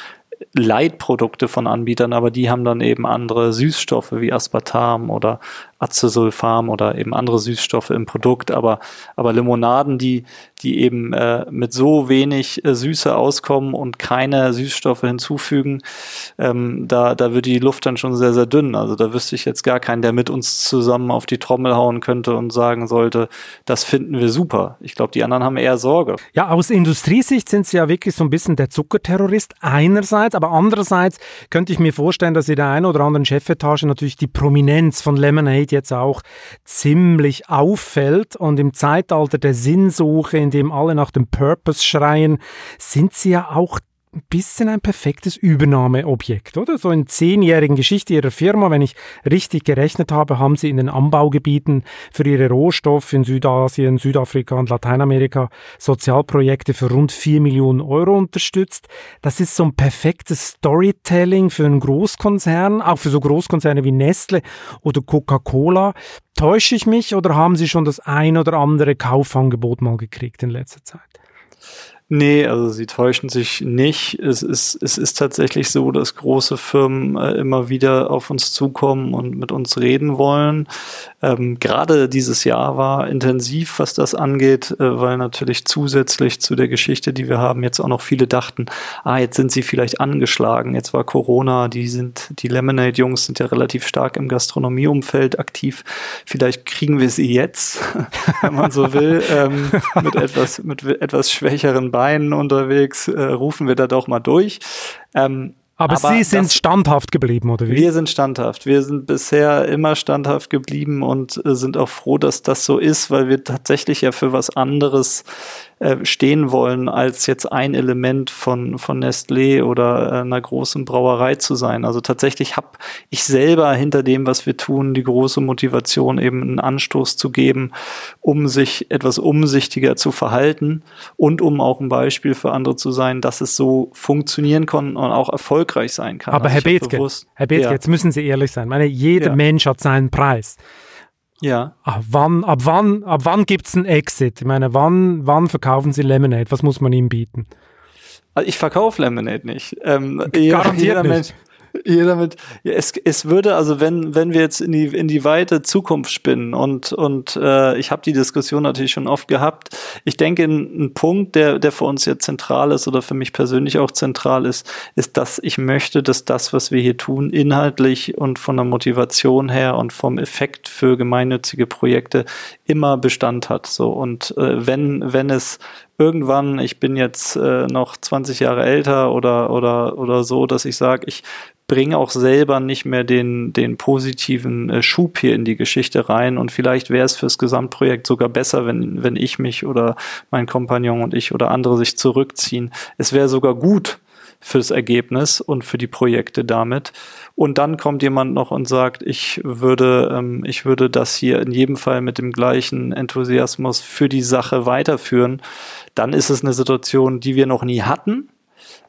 Leitprodukte von Anbietern, aber die haben dann eben andere Süßstoffe wie Aspartam oder Acesulfam oder eben andere Süßstoffe im Produkt, aber, aber Limonaden, die, die eben äh, mit so wenig äh, Süße auskommen und keine Süßstoffe hinzufügen, ähm, da, da wird die Luft dann schon sehr, sehr dünn. Also da wüsste ich jetzt gar keinen, der mit uns zusammen auf die Trommel hauen könnte und sagen sollte, das finden wir super. Ich glaube, die anderen haben eher Sorge. Ja, aus Industriesicht sind sie ja wirklich so ein bisschen der Zuckerterrorist einerseits, aber andererseits könnte ich mir vorstellen, dass in der einen oder anderen Chefetage natürlich die Prominenz von Lemonade jetzt auch ziemlich auffällt. Und im Zeitalter der Sinnsuche, in dem alle nach dem Purpose schreien, sind sie ja auch ein bisschen ein perfektes Übernahmeobjekt, oder? So in zehnjährigen Geschichte ihrer Firma, wenn ich richtig gerechnet habe, haben sie in den Anbaugebieten für ihre Rohstoffe in Südasien, Südafrika und Lateinamerika Sozialprojekte für rund vier Millionen Euro unterstützt. Das ist so ein perfektes Storytelling für einen Großkonzern, auch für so Großkonzerne wie Nestle oder Coca-Cola. Täusche ich mich oder haben Sie schon das ein oder andere Kaufangebot mal gekriegt in letzter Zeit? Nee, also sie täuschen sich nicht. Es ist, es ist tatsächlich so, dass große Firmen äh, immer wieder auf uns zukommen und mit uns reden wollen. Ähm, Gerade dieses Jahr war intensiv, was das angeht, äh, weil natürlich zusätzlich zu der Geschichte, die wir haben, jetzt auch noch viele dachten, ah, jetzt sind sie vielleicht angeschlagen, jetzt war Corona, die sind, die Lemonade-Jungs sind ja relativ stark im Gastronomieumfeld aktiv. Vielleicht kriegen wir sie jetzt, wenn man so will, ähm, mit etwas, mit etwas schwächeren Beinen unterwegs, äh, rufen wir da doch mal durch. Ähm, aber, aber, Sie sind standhaft geblieben, oder wie? Wir sind standhaft. Wir sind bisher immer standhaft geblieben und äh, sind auch froh, dass das so ist, weil wir tatsächlich ja für was anderes äh, stehen wollen, als jetzt ein Element von, von Nestlé oder äh, einer großen Brauerei zu sein. Also tatsächlich habe ich selber hinter dem, was wir tun, die große Motivation, eben einen Anstoß zu geben, um sich etwas umsichtiger zu verhalten und um auch ein Beispiel für andere zu sein, dass es so funktionieren kann und auch erfolgreich sein kann. Aber also Herr Bethke, Herr Bethke, ja. jetzt müssen Sie ehrlich sein. Ich meine, jeder ja. Mensch hat seinen Preis. Ja. Ab wann, ab wann, ab wann gibt es einen Exit? Ich meine, wann, wann verkaufen Sie Lemonade? Was muss man ihm bieten? Also ich verkaufe Lemonade nicht. Ähm, Garantiert jeder, nicht. Mensch, damit, ja, es, es würde, also wenn, wenn wir jetzt in die, in die weite Zukunft spinnen und, und äh, ich habe die Diskussion natürlich schon oft gehabt, ich denke, ein, ein Punkt, der, der für uns jetzt zentral ist oder für mich persönlich auch zentral ist, ist, dass ich möchte, dass das, was wir hier tun, inhaltlich und von der Motivation her und vom Effekt für gemeinnützige Projekte immer Bestand hat. So und äh, wenn, wenn es irgendwann, ich bin jetzt äh, noch 20 Jahre älter oder, oder, oder so, dass ich sage, ich bringe auch selber nicht mehr den, den positiven äh, Schub hier in die Geschichte rein und vielleicht wäre es fürs Gesamtprojekt sogar besser, wenn, wenn ich mich oder mein Kompagnon und ich oder andere sich zurückziehen. Es wäre sogar gut, fürs Ergebnis und für die Projekte damit. Und dann kommt jemand noch und sagt, ich würde, ähm, ich würde das hier in jedem Fall mit dem gleichen Enthusiasmus für die Sache weiterführen. Dann ist es eine Situation, die wir noch nie hatten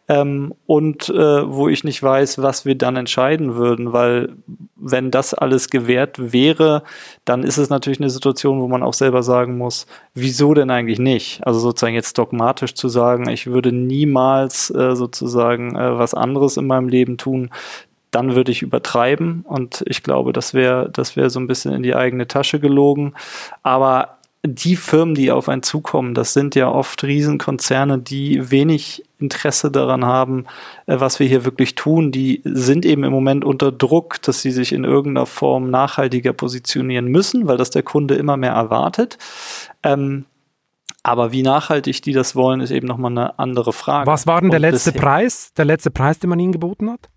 ähm, und äh, wo ich nicht weiß, was wir dann entscheiden würden, weil wenn das alles gewährt wäre, dann ist es natürlich eine Situation, wo man auch selber sagen muss, wieso denn eigentlich nicht? Also sozusagen jetzt dogmatisch zu sagen, ich würde niemals äh, sozusagen äh, was anderes in meinem Leben tun, dann würde ich übertreiben und ich glaube, das wäre das wäre so ein bisschen in die eigene Tasche gelogen. Aber die Firmen, die auf einen zukommen, das sind ja oft Riesenkonzerne, die wenig Interesse daran haben, äh, was wir hier wirklich tun. Die sind eben im Moment unter Druck, dass sie sich in irgendeiner Form nachhaltiger positionieren müssen, weil das der Kunde immer mehr erwartet. Ähm, aber wie nachhaltig die das wollen, ist eben nochmal eine andere Frage. Was war denn der letzte Preis, der letzte Preis, den man ihnen geboten hat?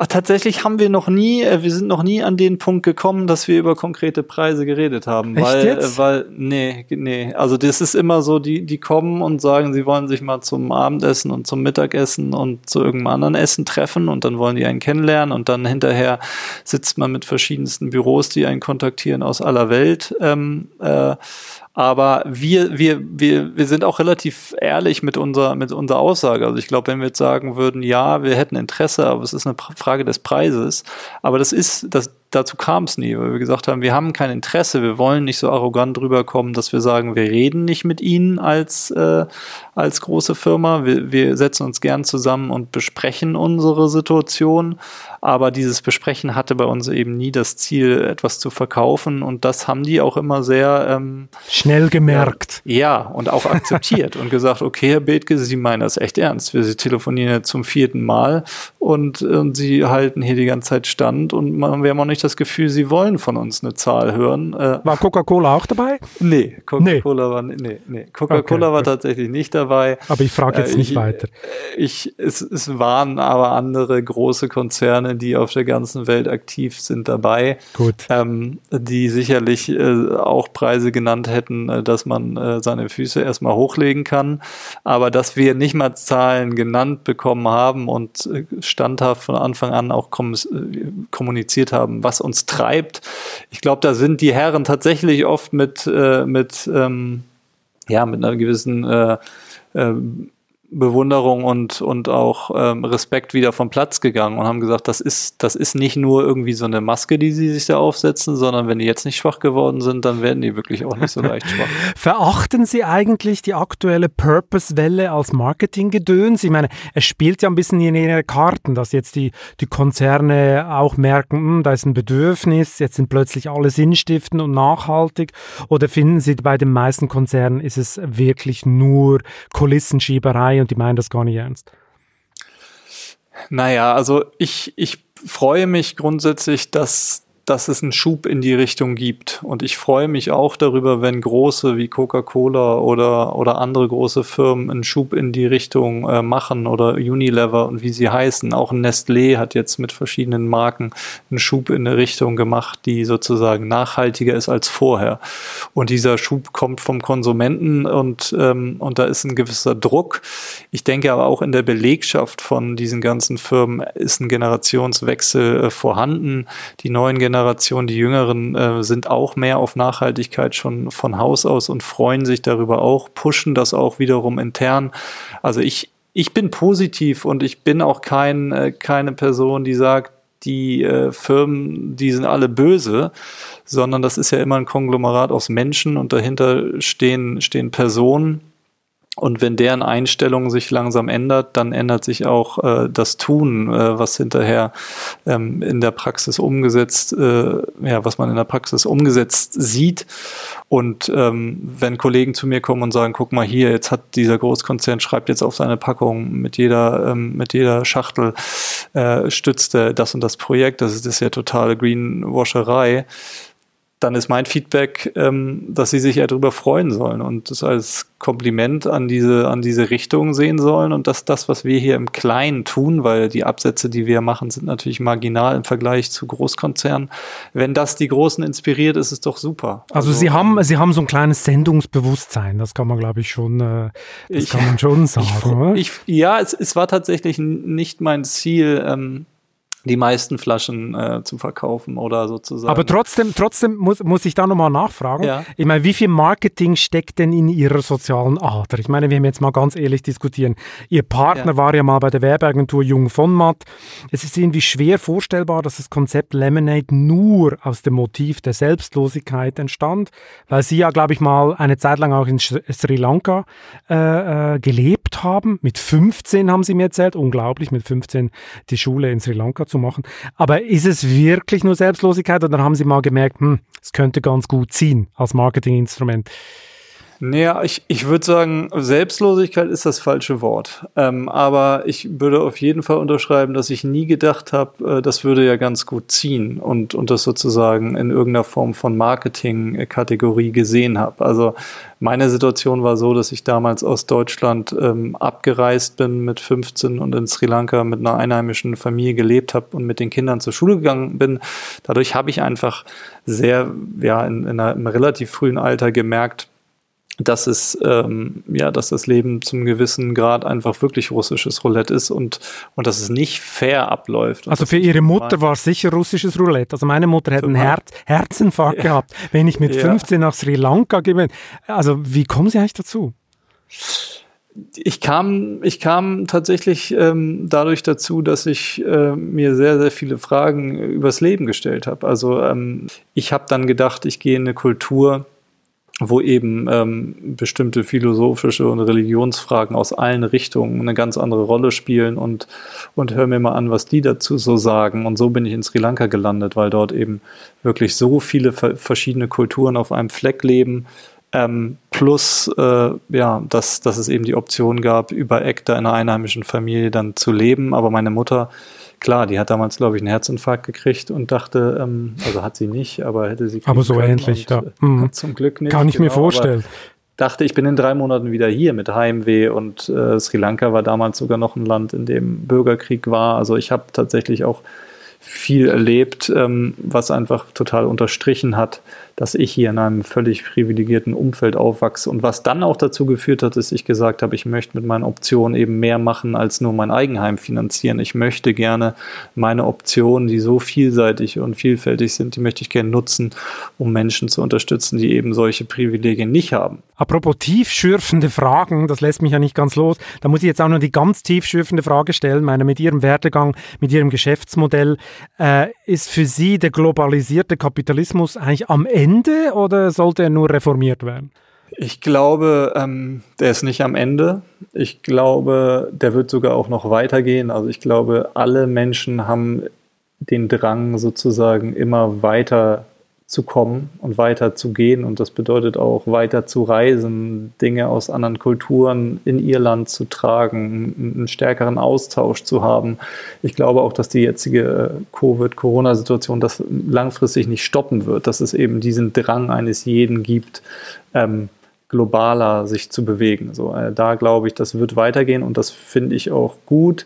Ach, tatsächlich haben wir noch nie, äh, wir sind noch nie an den Punkt gekommen, dass wir über konkrete Preise geredet haben. Echt weil, jetzt? Äh, weil, nee, nee. Also das ist immer so, die, die kommen und sagen, sie wollen sich mal zum Abendessen und zum Mittagessen und zu irgendeinem anderen Essen treffen und dann wollen die einen kennenlernen und dann hinterher sitzt man mit verschiedensten Büros, die einen kontaktieren aus aller Welt. Ähm, äh, aber wir, wir, wir, wir sind auch relativ ehrlich mit unserer, mit unserer Aussage. Also ich glaube, wenn wir jetzt sagen würden, ja, wir hätten Interesse, aber es ist eine Frage des Preises. Aber das ist, das, dazu kam es nie, weil wir gesagt haben, wir haben kein Interesse, wir wollen nicht so arrogant rüberkommen, dass wir sagen, wir reden nicht mit Ihnen als, äh, als große Firma. Wir, wir setzen uns gern zusammen und besprechen unsere Situation. Aber dieses Besprechen hatte bei uns eben nie das Ziel, etwas zu verkaufen. Und das haben die auch immer sehr ähm, schnell gemerkt. Ja, ja und auch akzeptiert und gesagt, okay, Herr Bethke, Sie meinen das echt ernst. Wir telefonieren jetzt zum vierten Mal und, und Sie halten hier die ganze Zeit Stand und man, wir haben auch nicht das Gefühl, Sie wollen von uns eine Zahl hören. Äh, war Coca-Cola auch dabei? Nee, Coca-Cola nee. war, nee, nee. Coca-Cola okay, war tatsächlich nicht dabei. Aber ich frage jetzt äh, nicht ich, weiter. Ich, es, es waren aber andere große Konzerne, die auf der ganzen Welt aktiv sind, dabei, Gut. Ähm, die sicherlich äh, auch Preise genannt hätten, äh, dass man äh, seine Füße erstmal hochlegen kann. Aber dass wir nicht mal Zahlen genannt bekommen haben und äh, standhaft von Anfang an auch kom äh, kommuniziert haben, was uns treibt. Ich glaube, da sind die Herren tatsächlich oft mit, äh, mit, ähm, ja, mit einer gewissen äh, äh, Bewunderung und, und auch ähm, Respekt wieder vom Platz gegangen und haben gesagt, das ist, das ist nicht nur irgendwie so eine Maske, die sie sich da aufsetzen, sondern wenn die jetzt nicht schwach geworden sind, dann werden die wirklich auch nicht so leicht schwach. Verachten Sie eigentlich die aktuelle Purpose-Welle als Marketinggedöns? Ich meine, es spielt ja ein bisschen in ihre Karten, dass jetzt die, die Konzerne auch merken, mh, hm, da ist ein Bedürfnis, jetzt sind plötzlich alle sinnstiftend und nachhaltig. Oder finden Sie, bei den meisten Konzernen ist es wirklich nur Kulissenschieberei und die meinen das gar nicht ernst. Naja, also ich, ich freue mich grundsätzlich, dass dass es einen Schub in die Richtung gibt. Und ich freue mich auch darüber, wenn große wie Coca-Cola oder, oder andere große Firmen einen Schub in die Richtung äh, machen oder Unilever und wie sie heißen. Auch Nestlé hat jetzt mit verschiedenen Marken einen Schub in eine Richtung gemacht, die sozusagen nachhaltiger ist als vorher. Und dieser Schub kommt vom Konsumenten und, ähm, und da ist ein gewisser Druck. Ich denke aber auch in der Belegschaft von diesen ganzen Firmen ist ein Generationswechsel äh, vorhanden. Die neuen Generationen Generation, die Jüngeren, äh, sind auch mehr auf Nachhaltigkeit schon von Haus aus und freuen sich darüber auch, pushen das auch wiederum intern. Also ich, ich bin positiv und ich bin auch kein, äh, keine Person, die sagt, die äh, Firmen, die sind alle böse, sondern das ist ja immer ein Konglomerat aus Menschen und dahinter stehen, stehen Personen, und wenn deren Einstellung sich langsam ändert, dann ändert sich auch äh, das Tun, äh, was hinterher ähm, in der Praxis umgesetzt, äh, ja, was man in der Praxis umgesetzt sieht. Und ähm, wenn Kollegen zu mir kommen und sagen, guck mal hier, jetzt hat dieser Großkonzern schreibt jetzt auf seine Packung mit jeder ähm, mit jeder Schachtel äh, stützt er das und das Projekt, das ist, ja totale Greenwasherei dann ist mein Feedback, ähm, dass sie sich ja darüber freuen sollen und das als Kompliment an diese, an diese Richtung sehen sollen und dass das, was wir hier im Kleinen tun, weil die Absätze, die wir machen, sind natürlich marginal im Vergleich zu Großkonzernen. Wenn das die Großen inspiriert, ist es doch super. Also, also Sie haben, Sie haben so ein kleines Sendungsbewusstsein, das kann man, glaube ich, schon, äh, das ich, kann man schon sagen. Ich, ich, ja, es, es war tatsächlich nicht mein Ziel, ähm, die meisten Flaschen äh, zu verkaufen oder sozusagen. Aber trotzdem, trotzdem muss, muss ich da nochmal nachfragen. Ja. Ich meine, wie viel Marketing steckt denn in Ihrer sozialen Ader? Ich meine, wir haben jetzt mal ganz ehrlich diskutieren. Ihr Partner ja. war ja mal bei der Werbeagentur Jung von Matt. Es ist irgendwie schwer vorstellbar, dass das Konzept Lemonade nur aus dem Motiv der Selbstlosigkeit entstand, weil Sie ja, glaube ich, mal eine Zeit lang auch in Sri Lanka äh, äh, gelebt haben. Mit 15 haben Sie mir erzählt, unglaublich, mit 15 die Schule in Sri Lanka zu machen. Aber ist es wirklich nur Selbstlosigkeit oder haben Sie mal gemerkt, hm, es könnte ganz gut ziehen als Marketinginstrument? Naja, ich, ich würde sagen, Selbstlosigkeit ist das falsche Wort. Ähm, aber ich würde auf jeden Fall unterschreiben, dass ich nie gedacht habe, äh, das würde ja ganz gut ziehen und, und das sozusagen in irgendeiner Form von Marketing-Kategorie gesehen habe. Also meine Situation war so, dass ich damals aus Deutschland ähm, abgereist bin mit 15 und in Sri Lanka mit einer einheimischen Familie gelebt habe und mit den Kindern zur Schule gegangen bin. Dadurch habe ich einfach sehr, ja, in, in einem relativ frühen Alter gemerkt, dass es ähm, ja, dass das Leben zum gewissen Grad einfach wirklich russisches Roulette ist und und dass es nicht fair abläuft. Also für ihre Mutter war es sicher russisches Roulette. Also meine Mutter hätte einen Herz, Herzinfarkt ja. gehabt, wenn ich mit ja. 15 nach Sri Lanka gewinne. Also wie kommen Sie eigentlich dazu? ich kam, ich kam tatsächlich ähm, dadurch dazu, dass ich äh, mir sehr, sehr viele Fragen übers Leben gestellt habe. Also ähm, ich habe dann gedacht, ich gehe in eine Kultur, wo eben ähm, bestimmte philosophische und Religionsfragen aus allen Richtungen eine ganz andere Rolle spielen und, und hör mir mal an, was die dazu so sagen. Und so bin ich in Sri Lanka gelandet, weil dort eben wirklich so viele verschiedene Kulturen auf einem Fleck leben. Ähm, plus, äh, ja, dass, dass es eben die Option gab, über Ekta in einer einheimischen Familie dann zu leben. Aber meine Mutter klar, die hat damals, glaube ich, einen Herzinfarkt gekriegt und dachte, ähm, also hat sie nicht, aber hätte sie. Aber so ähnlich, ja. Äh, mhm. Zum Glück nicht. Kann ich genau, mir vorstellen. Dachte, ich bin in drei Monaten wieder hier mit Heimweh und äh, Sri Lanka war damals sogar noch ein Land, in dem Bürgerkrieg war. Also ich habe tatsächlich auch viel erlebt, ähm, was einfach total unterstrichen hat, dass ich hier in einem völlig privilegierten Umfeld aufwachse. Und was dann auch dazu geführt hat, ist, ich gesagt habe, ich möchte mit meinen Optionen eben mehr machen als nur mein Eigenheim finanzieren. Ich möchte gerne meine Optionen, die so vielseitig und vielfältig sind, die möchte ich gerne nutzen, um Menschen zu unterstützen, die eben solche Privilegien nicht haben. Apropos tiefschürfende Fragen, das lässt mich ja nicht ganz los. Da muss ich jetzt auch noch die ganz tiefschürfende Frage stellen. Meine, mit Ihrem Werdegang, mit Ihrem Geschäftsmodell, äh, ist für Sie der globalisierte Kapitalismus eigentlich am Ende oder sollte er nur reformiert werden? Ich glaube, ähm, der ist nicht am Ende. Ich glaube, der wird sogar auch noch weitergehen. Also ich glaube, alle Menschen haben den Drang sozusagen immer weiter zu kommen und weiter zu gehen. Und das bedeutet auch weiter zu reisen, Dinge aus anderen Kulturen in ihr Land zu tragen, einen stärkeren Austausch zu haben. Ich glaube auch, dass die jetzige äh, Covid-Corona-Situation das langfristig nicht stoppen wird, dass es eben diesen Drang eines jeden gibt, ähm, globaler sich zu bewegen. So, äh, da glaube ich, das wird weitergehen und das finde ich auch gut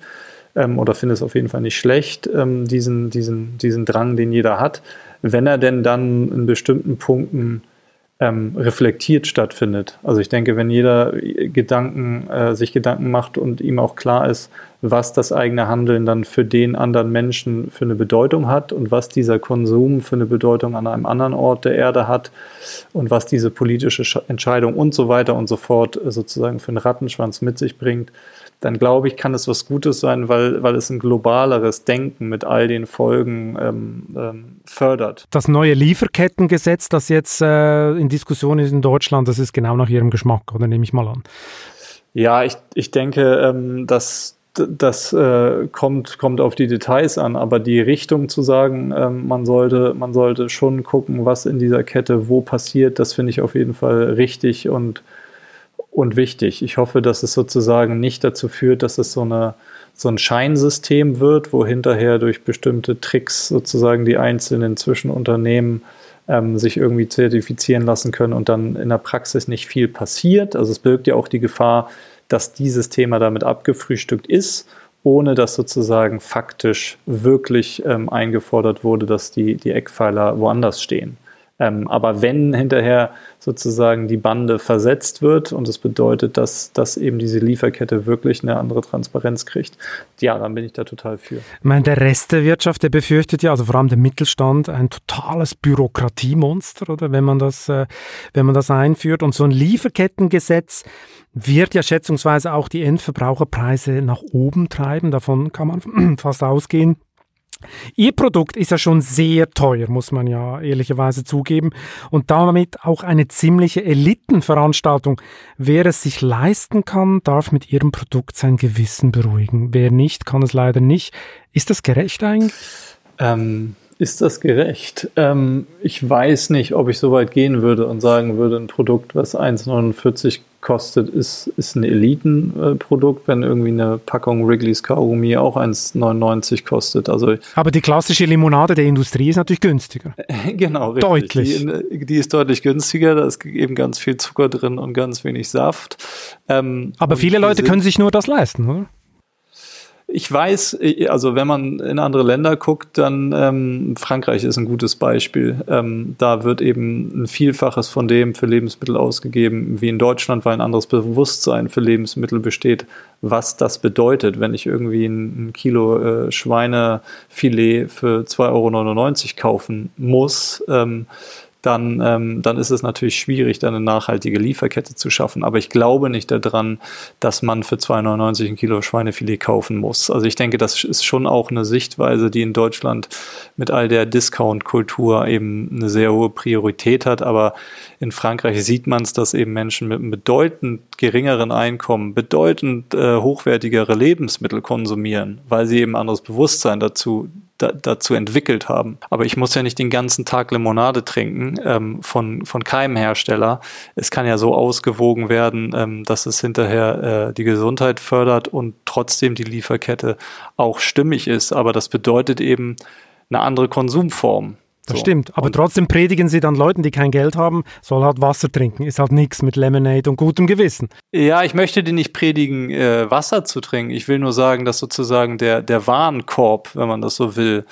ähm, oder finde es auf jeden Fall nicht schlecht, ähm, diesen, diesen, diesen Drang, den jeder hat wenn er denn dann in bestimmten Punkten ähm, reflektiert stattfindet. Also ich denke, wenn jeder Gedanken, äh, sich Gedanken macht und ihm auch klar ist, was das eigene Handeln dann für den anderen Menschen für eine Bedeutung hat und was dieser Konsum für eine Bedeutung an einem anderen Ort der Erde hat und was diese politische Entscheidung und so weiter und so fort sozusagen für einen Rattenschwanz mit sich bringt, dann glaube ich, kann es was Gutes sein, weil, weil es ein globaleres Denken mit all den Folgen ähm, ähm, fördert. Das neue Lieferkettengesetz, das jetzt äh, in Diskussion ist in Deutschland, das ist genau nach Ihrem Geschmack, oder nehme ich mal an? Ja, ich, ich denke, ähm, dass das äh, kommt, kommt auf die Details an, aber die Richtung zu sagen, ähm, man, sollte, man sollte schon gucken, was in dieser Kette wo passiert, das finde ich auf jeden Fall richtig und und wichtig. Ich hoffe, dass es sozusagen nicht dazu führt, dass es so, eine, so ein Scheinsystem wird, wo hinterher durch bestimmte Tricks sozusagen die einzelnen Zwischenunternehmen ähm, sich irgendwie zertifizieren lassen können und dann in der Praxis nicht viel passiert. Also es birgt ja auch die Gefahr, dass dieses Thema damit abgefrühstückt ist, ohne dass sozusagen faktisch wirklich ähm, eingefordert wurde, dass die, die Eckpfeiler woanders stehen. Ähm, aber wenn hinterher sozusagen die Bande versetzt wird und es das bedeutet, dass, dass eben diese Lieferkette wirklich eine andere Transparenz kriegt, ja, dann bin ich da total für. Ich meine, der Rest der Wirtschaft, der befürchtet ja, also vor allem der Mittelstand, ein totales Bürokratiemonster, oder wenn man das, äh, wenn man das einführt. Und so ein Lieferkettengesetz wird ja schätzungsweise auch die Endverbraucherpreise nach oben treiben. Davon kann man fast ausgehen. Ihr Produkt ist ja schon sehr teuer, muss man ja ehrlicherweise zugeben, und damit auch eine ziemliche Elitenveranstaltung. Wer es sich leisten kann, darf mit ihrem Produkt sein Gewissen beruhigen. Wer nicht, kann es leider nicht. Ist das gerecht eigentlich? Ähm, ist das gerecht? Ähm, ich weiß nicht, ob ich so weit gehen würde und sagen würde, ein Produkt, was 1,49 kostet, ist, ist ein Elitenprodukt, wenn irgendwie eine Packung Wrigley's Kaugummi auch 1,99 kostet. Also, Aber die klassische Limonade der Industrie ist natürlich günstiger. genau, richtig. Deutlich. Die, die, ist deutlich günstiger, da ist eben ganz viel Zucker drin und ganz wenig Saft. Ähm, Aber viele Leute können sich nur das leisten, oder? Ich weiß, also wenn man in andere Länder guckt, dann ähm, Frankreich ist ein gutes Beispiel. Ähm, da wird eben ein Vielfaches von dem für Lebensmittel ausgegeben wie in Deutschland, weil ein anderes Bewusstsein für Lebensmittel besteht, was das bedeutet, wenn ich irgendwie ein, ein Kilo äh, Schweinefilet für 2,99 Euro kaufen muss. Ähm, dann, ähm, dann ist es natürlich schwierig, da eine nachhaltige Lieferkette zu schaffen. Aber ich glaube nicht daran, dass man für 2,99 ein Kilo Schweinefilet kaufen muss. Also ich denke, das ist schon auch eine Sichtweise, die in Deutschland mit all der Discount-Kultur eben eine sehr hohe Priorität hat. Aber in Frankreich sieht man es, dass eben Menschen mit einem bedeutend geringeren Einkommen bedeutend äh, hochwertigere Lebensmittel konsumieren, weil sie eben anderes Bewusstsein dazu da, dazu entwickelt haben. Aber ich muss ja nicht den ganzen Tag Limonade trinken ähm, von, von keinem Hersteller. Es kann ja so ausgewogen werden, ähm, dass es hinterher äh, die Gesundheit fördert und trotzdem die Lieferkette auch stimmig ist. Aber das bedeutet eben eine andere Konsumform. Das so. stimmt. Aber und trotzdem predigen sie dann Leuten, die kein Geld haben, soll halt Wasser trinken. Ist halt nichts mit Lemonade und gutem Gewissen. Ja, ich möchte dir nicht predigen, äh, Wasser zu trinken. Ich will nur sagen, dass sozusagen der, der Warenkorb, wenn man das so will,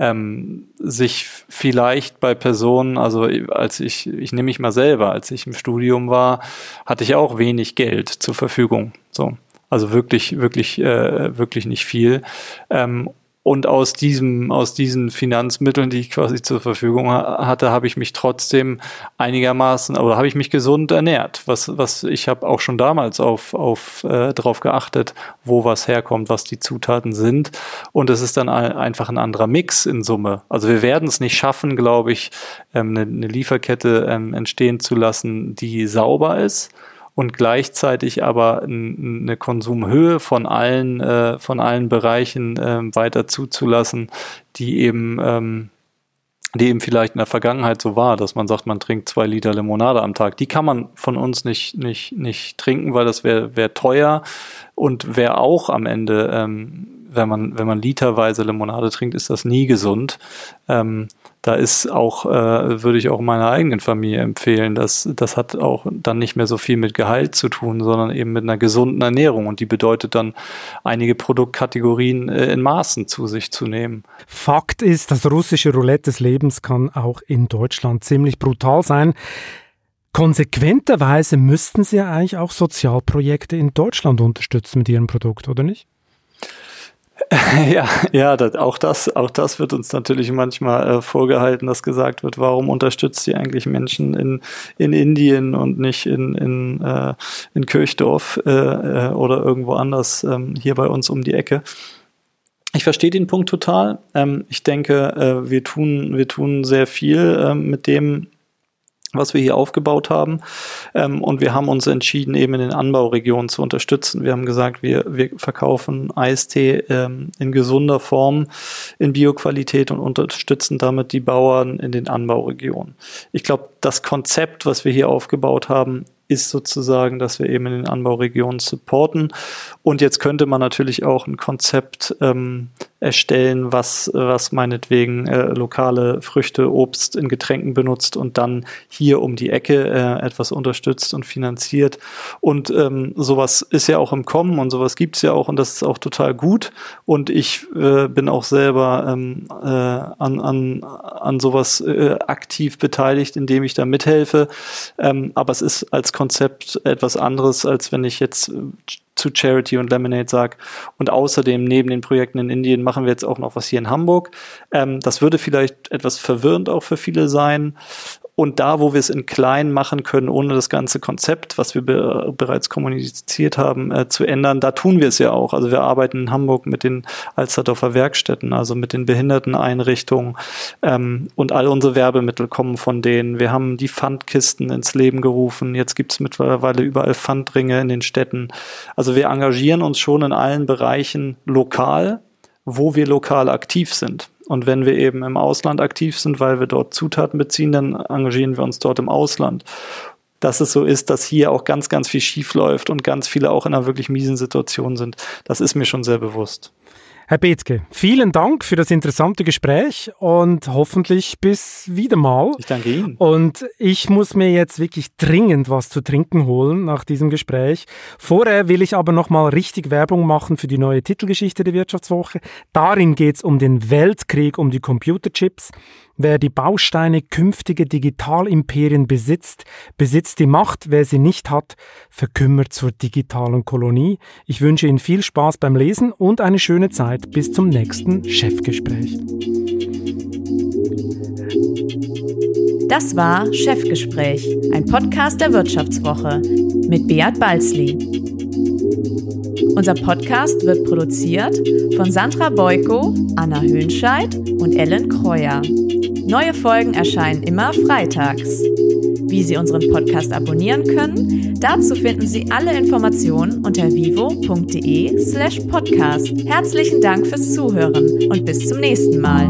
ähm, sich vielleicht bei Personen, also als ich, ich nehme mich mal selber, als ich im Studium war, hatte ich auch wenig Geld zur Verfügung. So. Also wirklich, wirklich, äh, wirklich nicht viel. Ähm, und aus diesem, aus diesen Finanzmitteln, die ich quasi zur Verfügung hatte, habe ich mich trotzdem einigermaßen, oder habe ich mich gesund ernährt. Was, was ich habe auch schon damals auf, auf äh, darauf geachtet, wo was herkommt, was die Zutaten sind. Und es ist dann einfach ein anderer Mix in Summe. Also wir werden es nicht schaffen, glaube ich, ähm, eine, eine Lieferkette ähm, entstehen zu lassen, die sauber ist und gleichzeitig aber eine Konsumhöhe von allen, äh, von allen Bereichen äh, weiter zuzulassen, die eben, ähm, die eben vielleicht in der Vergangenheit so war, dass man sagt, man trinkt zwei Liter Limonade am Tag. Die kann man von uns nicht, nicht, nicht trinken, weil das wäre wär teuer und wäre auch am Ende, ähm, wenn man, wenn man literweise Limonade trinkt, ist das nie gesund. Ähm, da ist auch, äh, würde ich auch meiner eigenen Familie empfehlen, dass das hat auch dann nicht mehr so viel mit Gehalt zu tun, sondern eben mit einer gesunden Ernährung und die bedeutet dann einige Produktkategorien äh, in Maßen zu sich zu nehmen. Fakt ist, das russische Roulette des Lebens kann auch in Deutschland ziemlich brutal sein. Konsequenterweise müssten Sie ja eigentlich auch Sozialprojekte in Deutschland unterstützen mit Ihrem Produkt, oder nicht? Ja, ja, das, auch das, auch das wird uns natürlich manchmal äh, vorgehalten, dass gesagt wird, warum unterstützt sie eigentlich Menschen in, in Indien und nicht in, in, äh, in Kirchdorf äh, äh, oder irgendwo anders ähm, hier bei uns um die Ecke. Ich verstehe den Punkt total. Ähm, ich denke, äh, wir tun, wir tun sehr viel ähm, mit dem, was wir hier aufgebaut haben. Ähm, und wir haben uns entschieden, eben in den Anbauregionen zu unterstützen. Wir haben gesagt, wir, wir verkaufen Eistee ähm, in gesunder Form, in Bioqualität und unterstützen damit die Bauern in den Anbauregionen. Ich glaube, das Konzept, was wir hier aufgebaut haben, ist sozusagen, dass wir eben in den Anbauregionen supporten. Und jetzt könnte man natürlich auch ein Konzept ähm, erstellen, was, was meinetwegen äh, lokale Früchte, Obst in Getränken benutzt und dann hier um die Ecke äh, etwas unterstützt und finanziert. Und ähm, sowas ist ja auch im Kommen und sowas gibt's ja auch und das ist auch total gut. Und ich äh, bin auch selber ähm, äh, an, an, an sowas äh, aktiv beteiligt, indem ich da mithelfe. Ähm, aber es ist als Konzept etwas anderes, als wenn ich jetzt zu Charity und Lemonade sage. Und außerdem neben den Projekten in Indien machen wir jetzt auch noch was hier in Hamburg. Ähm, das würde vielleicht etwas verwirrend auch für viele sein. Und da, wo wir es in klein machen können, ohne das ganze Konzept, was wir be bereits kommuniziert haben, äh, zu ändern, da tun wir es ja auch. Also wir arbeiten in Hamburg mit den Alsterdorfer Werkstätten, also mit den Behinderteneinrichtungen ähm, und all unsere Werbemittel kommen von denen. Wir haben die Pfandkisten ins Leben gerufen. Jetzt gibt es mittlerweile überall Pfandringe in den Städten. Also wir engagieren uns schon in allen Bereichen lokal, wo wir lokal aktiv sind. Und wenn wir eben im Ausland aktiv sind, weil wir dort Zutaten beziehen, dann engagieren wir uns dort im Ausland. Dass es so ist, dass hier auch ganz, ganz viel schief läuft und ganz viele auch in einer wirklich miesen Situation sind, das ist mir schon sehr bewusst. Herr Bethke, vielen Dank für das interessante Gespräch und hoffentlich bis wieder mal. Ich danke Ihnen. Und ich muss mir jetzt wirklich dringend was zu trinken holen nach diesem Gespräch. Vorher will ich aber nochmal richtig Werbung machen für die neue Titelgeschichte der Wirtschaftswoche. Darin geht es um den Weltkrieg um die Computerchips. Wer die Bausteine künftige Digitalimperien besitzt, besitzt die Macht. Wer sie nicht hat, verkümmert zur digitalen Kolonie. Ich wünsche Ihnen viel Spaß beim Lesen und eine schöne Zeit bis zum nächsten Chefgespräch. Das war Chefgespräch, ein Podcast der Wirtschaftswoche mit Beat Balzli. Unser Podcast wird produziert von Sandra Beuko, Anna Höhnscheid und Ellen Kreuer. Neue Folgen erscheinen immer freitags. Wie Sie unseren Podcast abonnieren können, dazu finden Sie alle Informationen unter vivo.de slash podcast. Herzlichen Dank fürs Zuhören und bis zum nächsten Mal.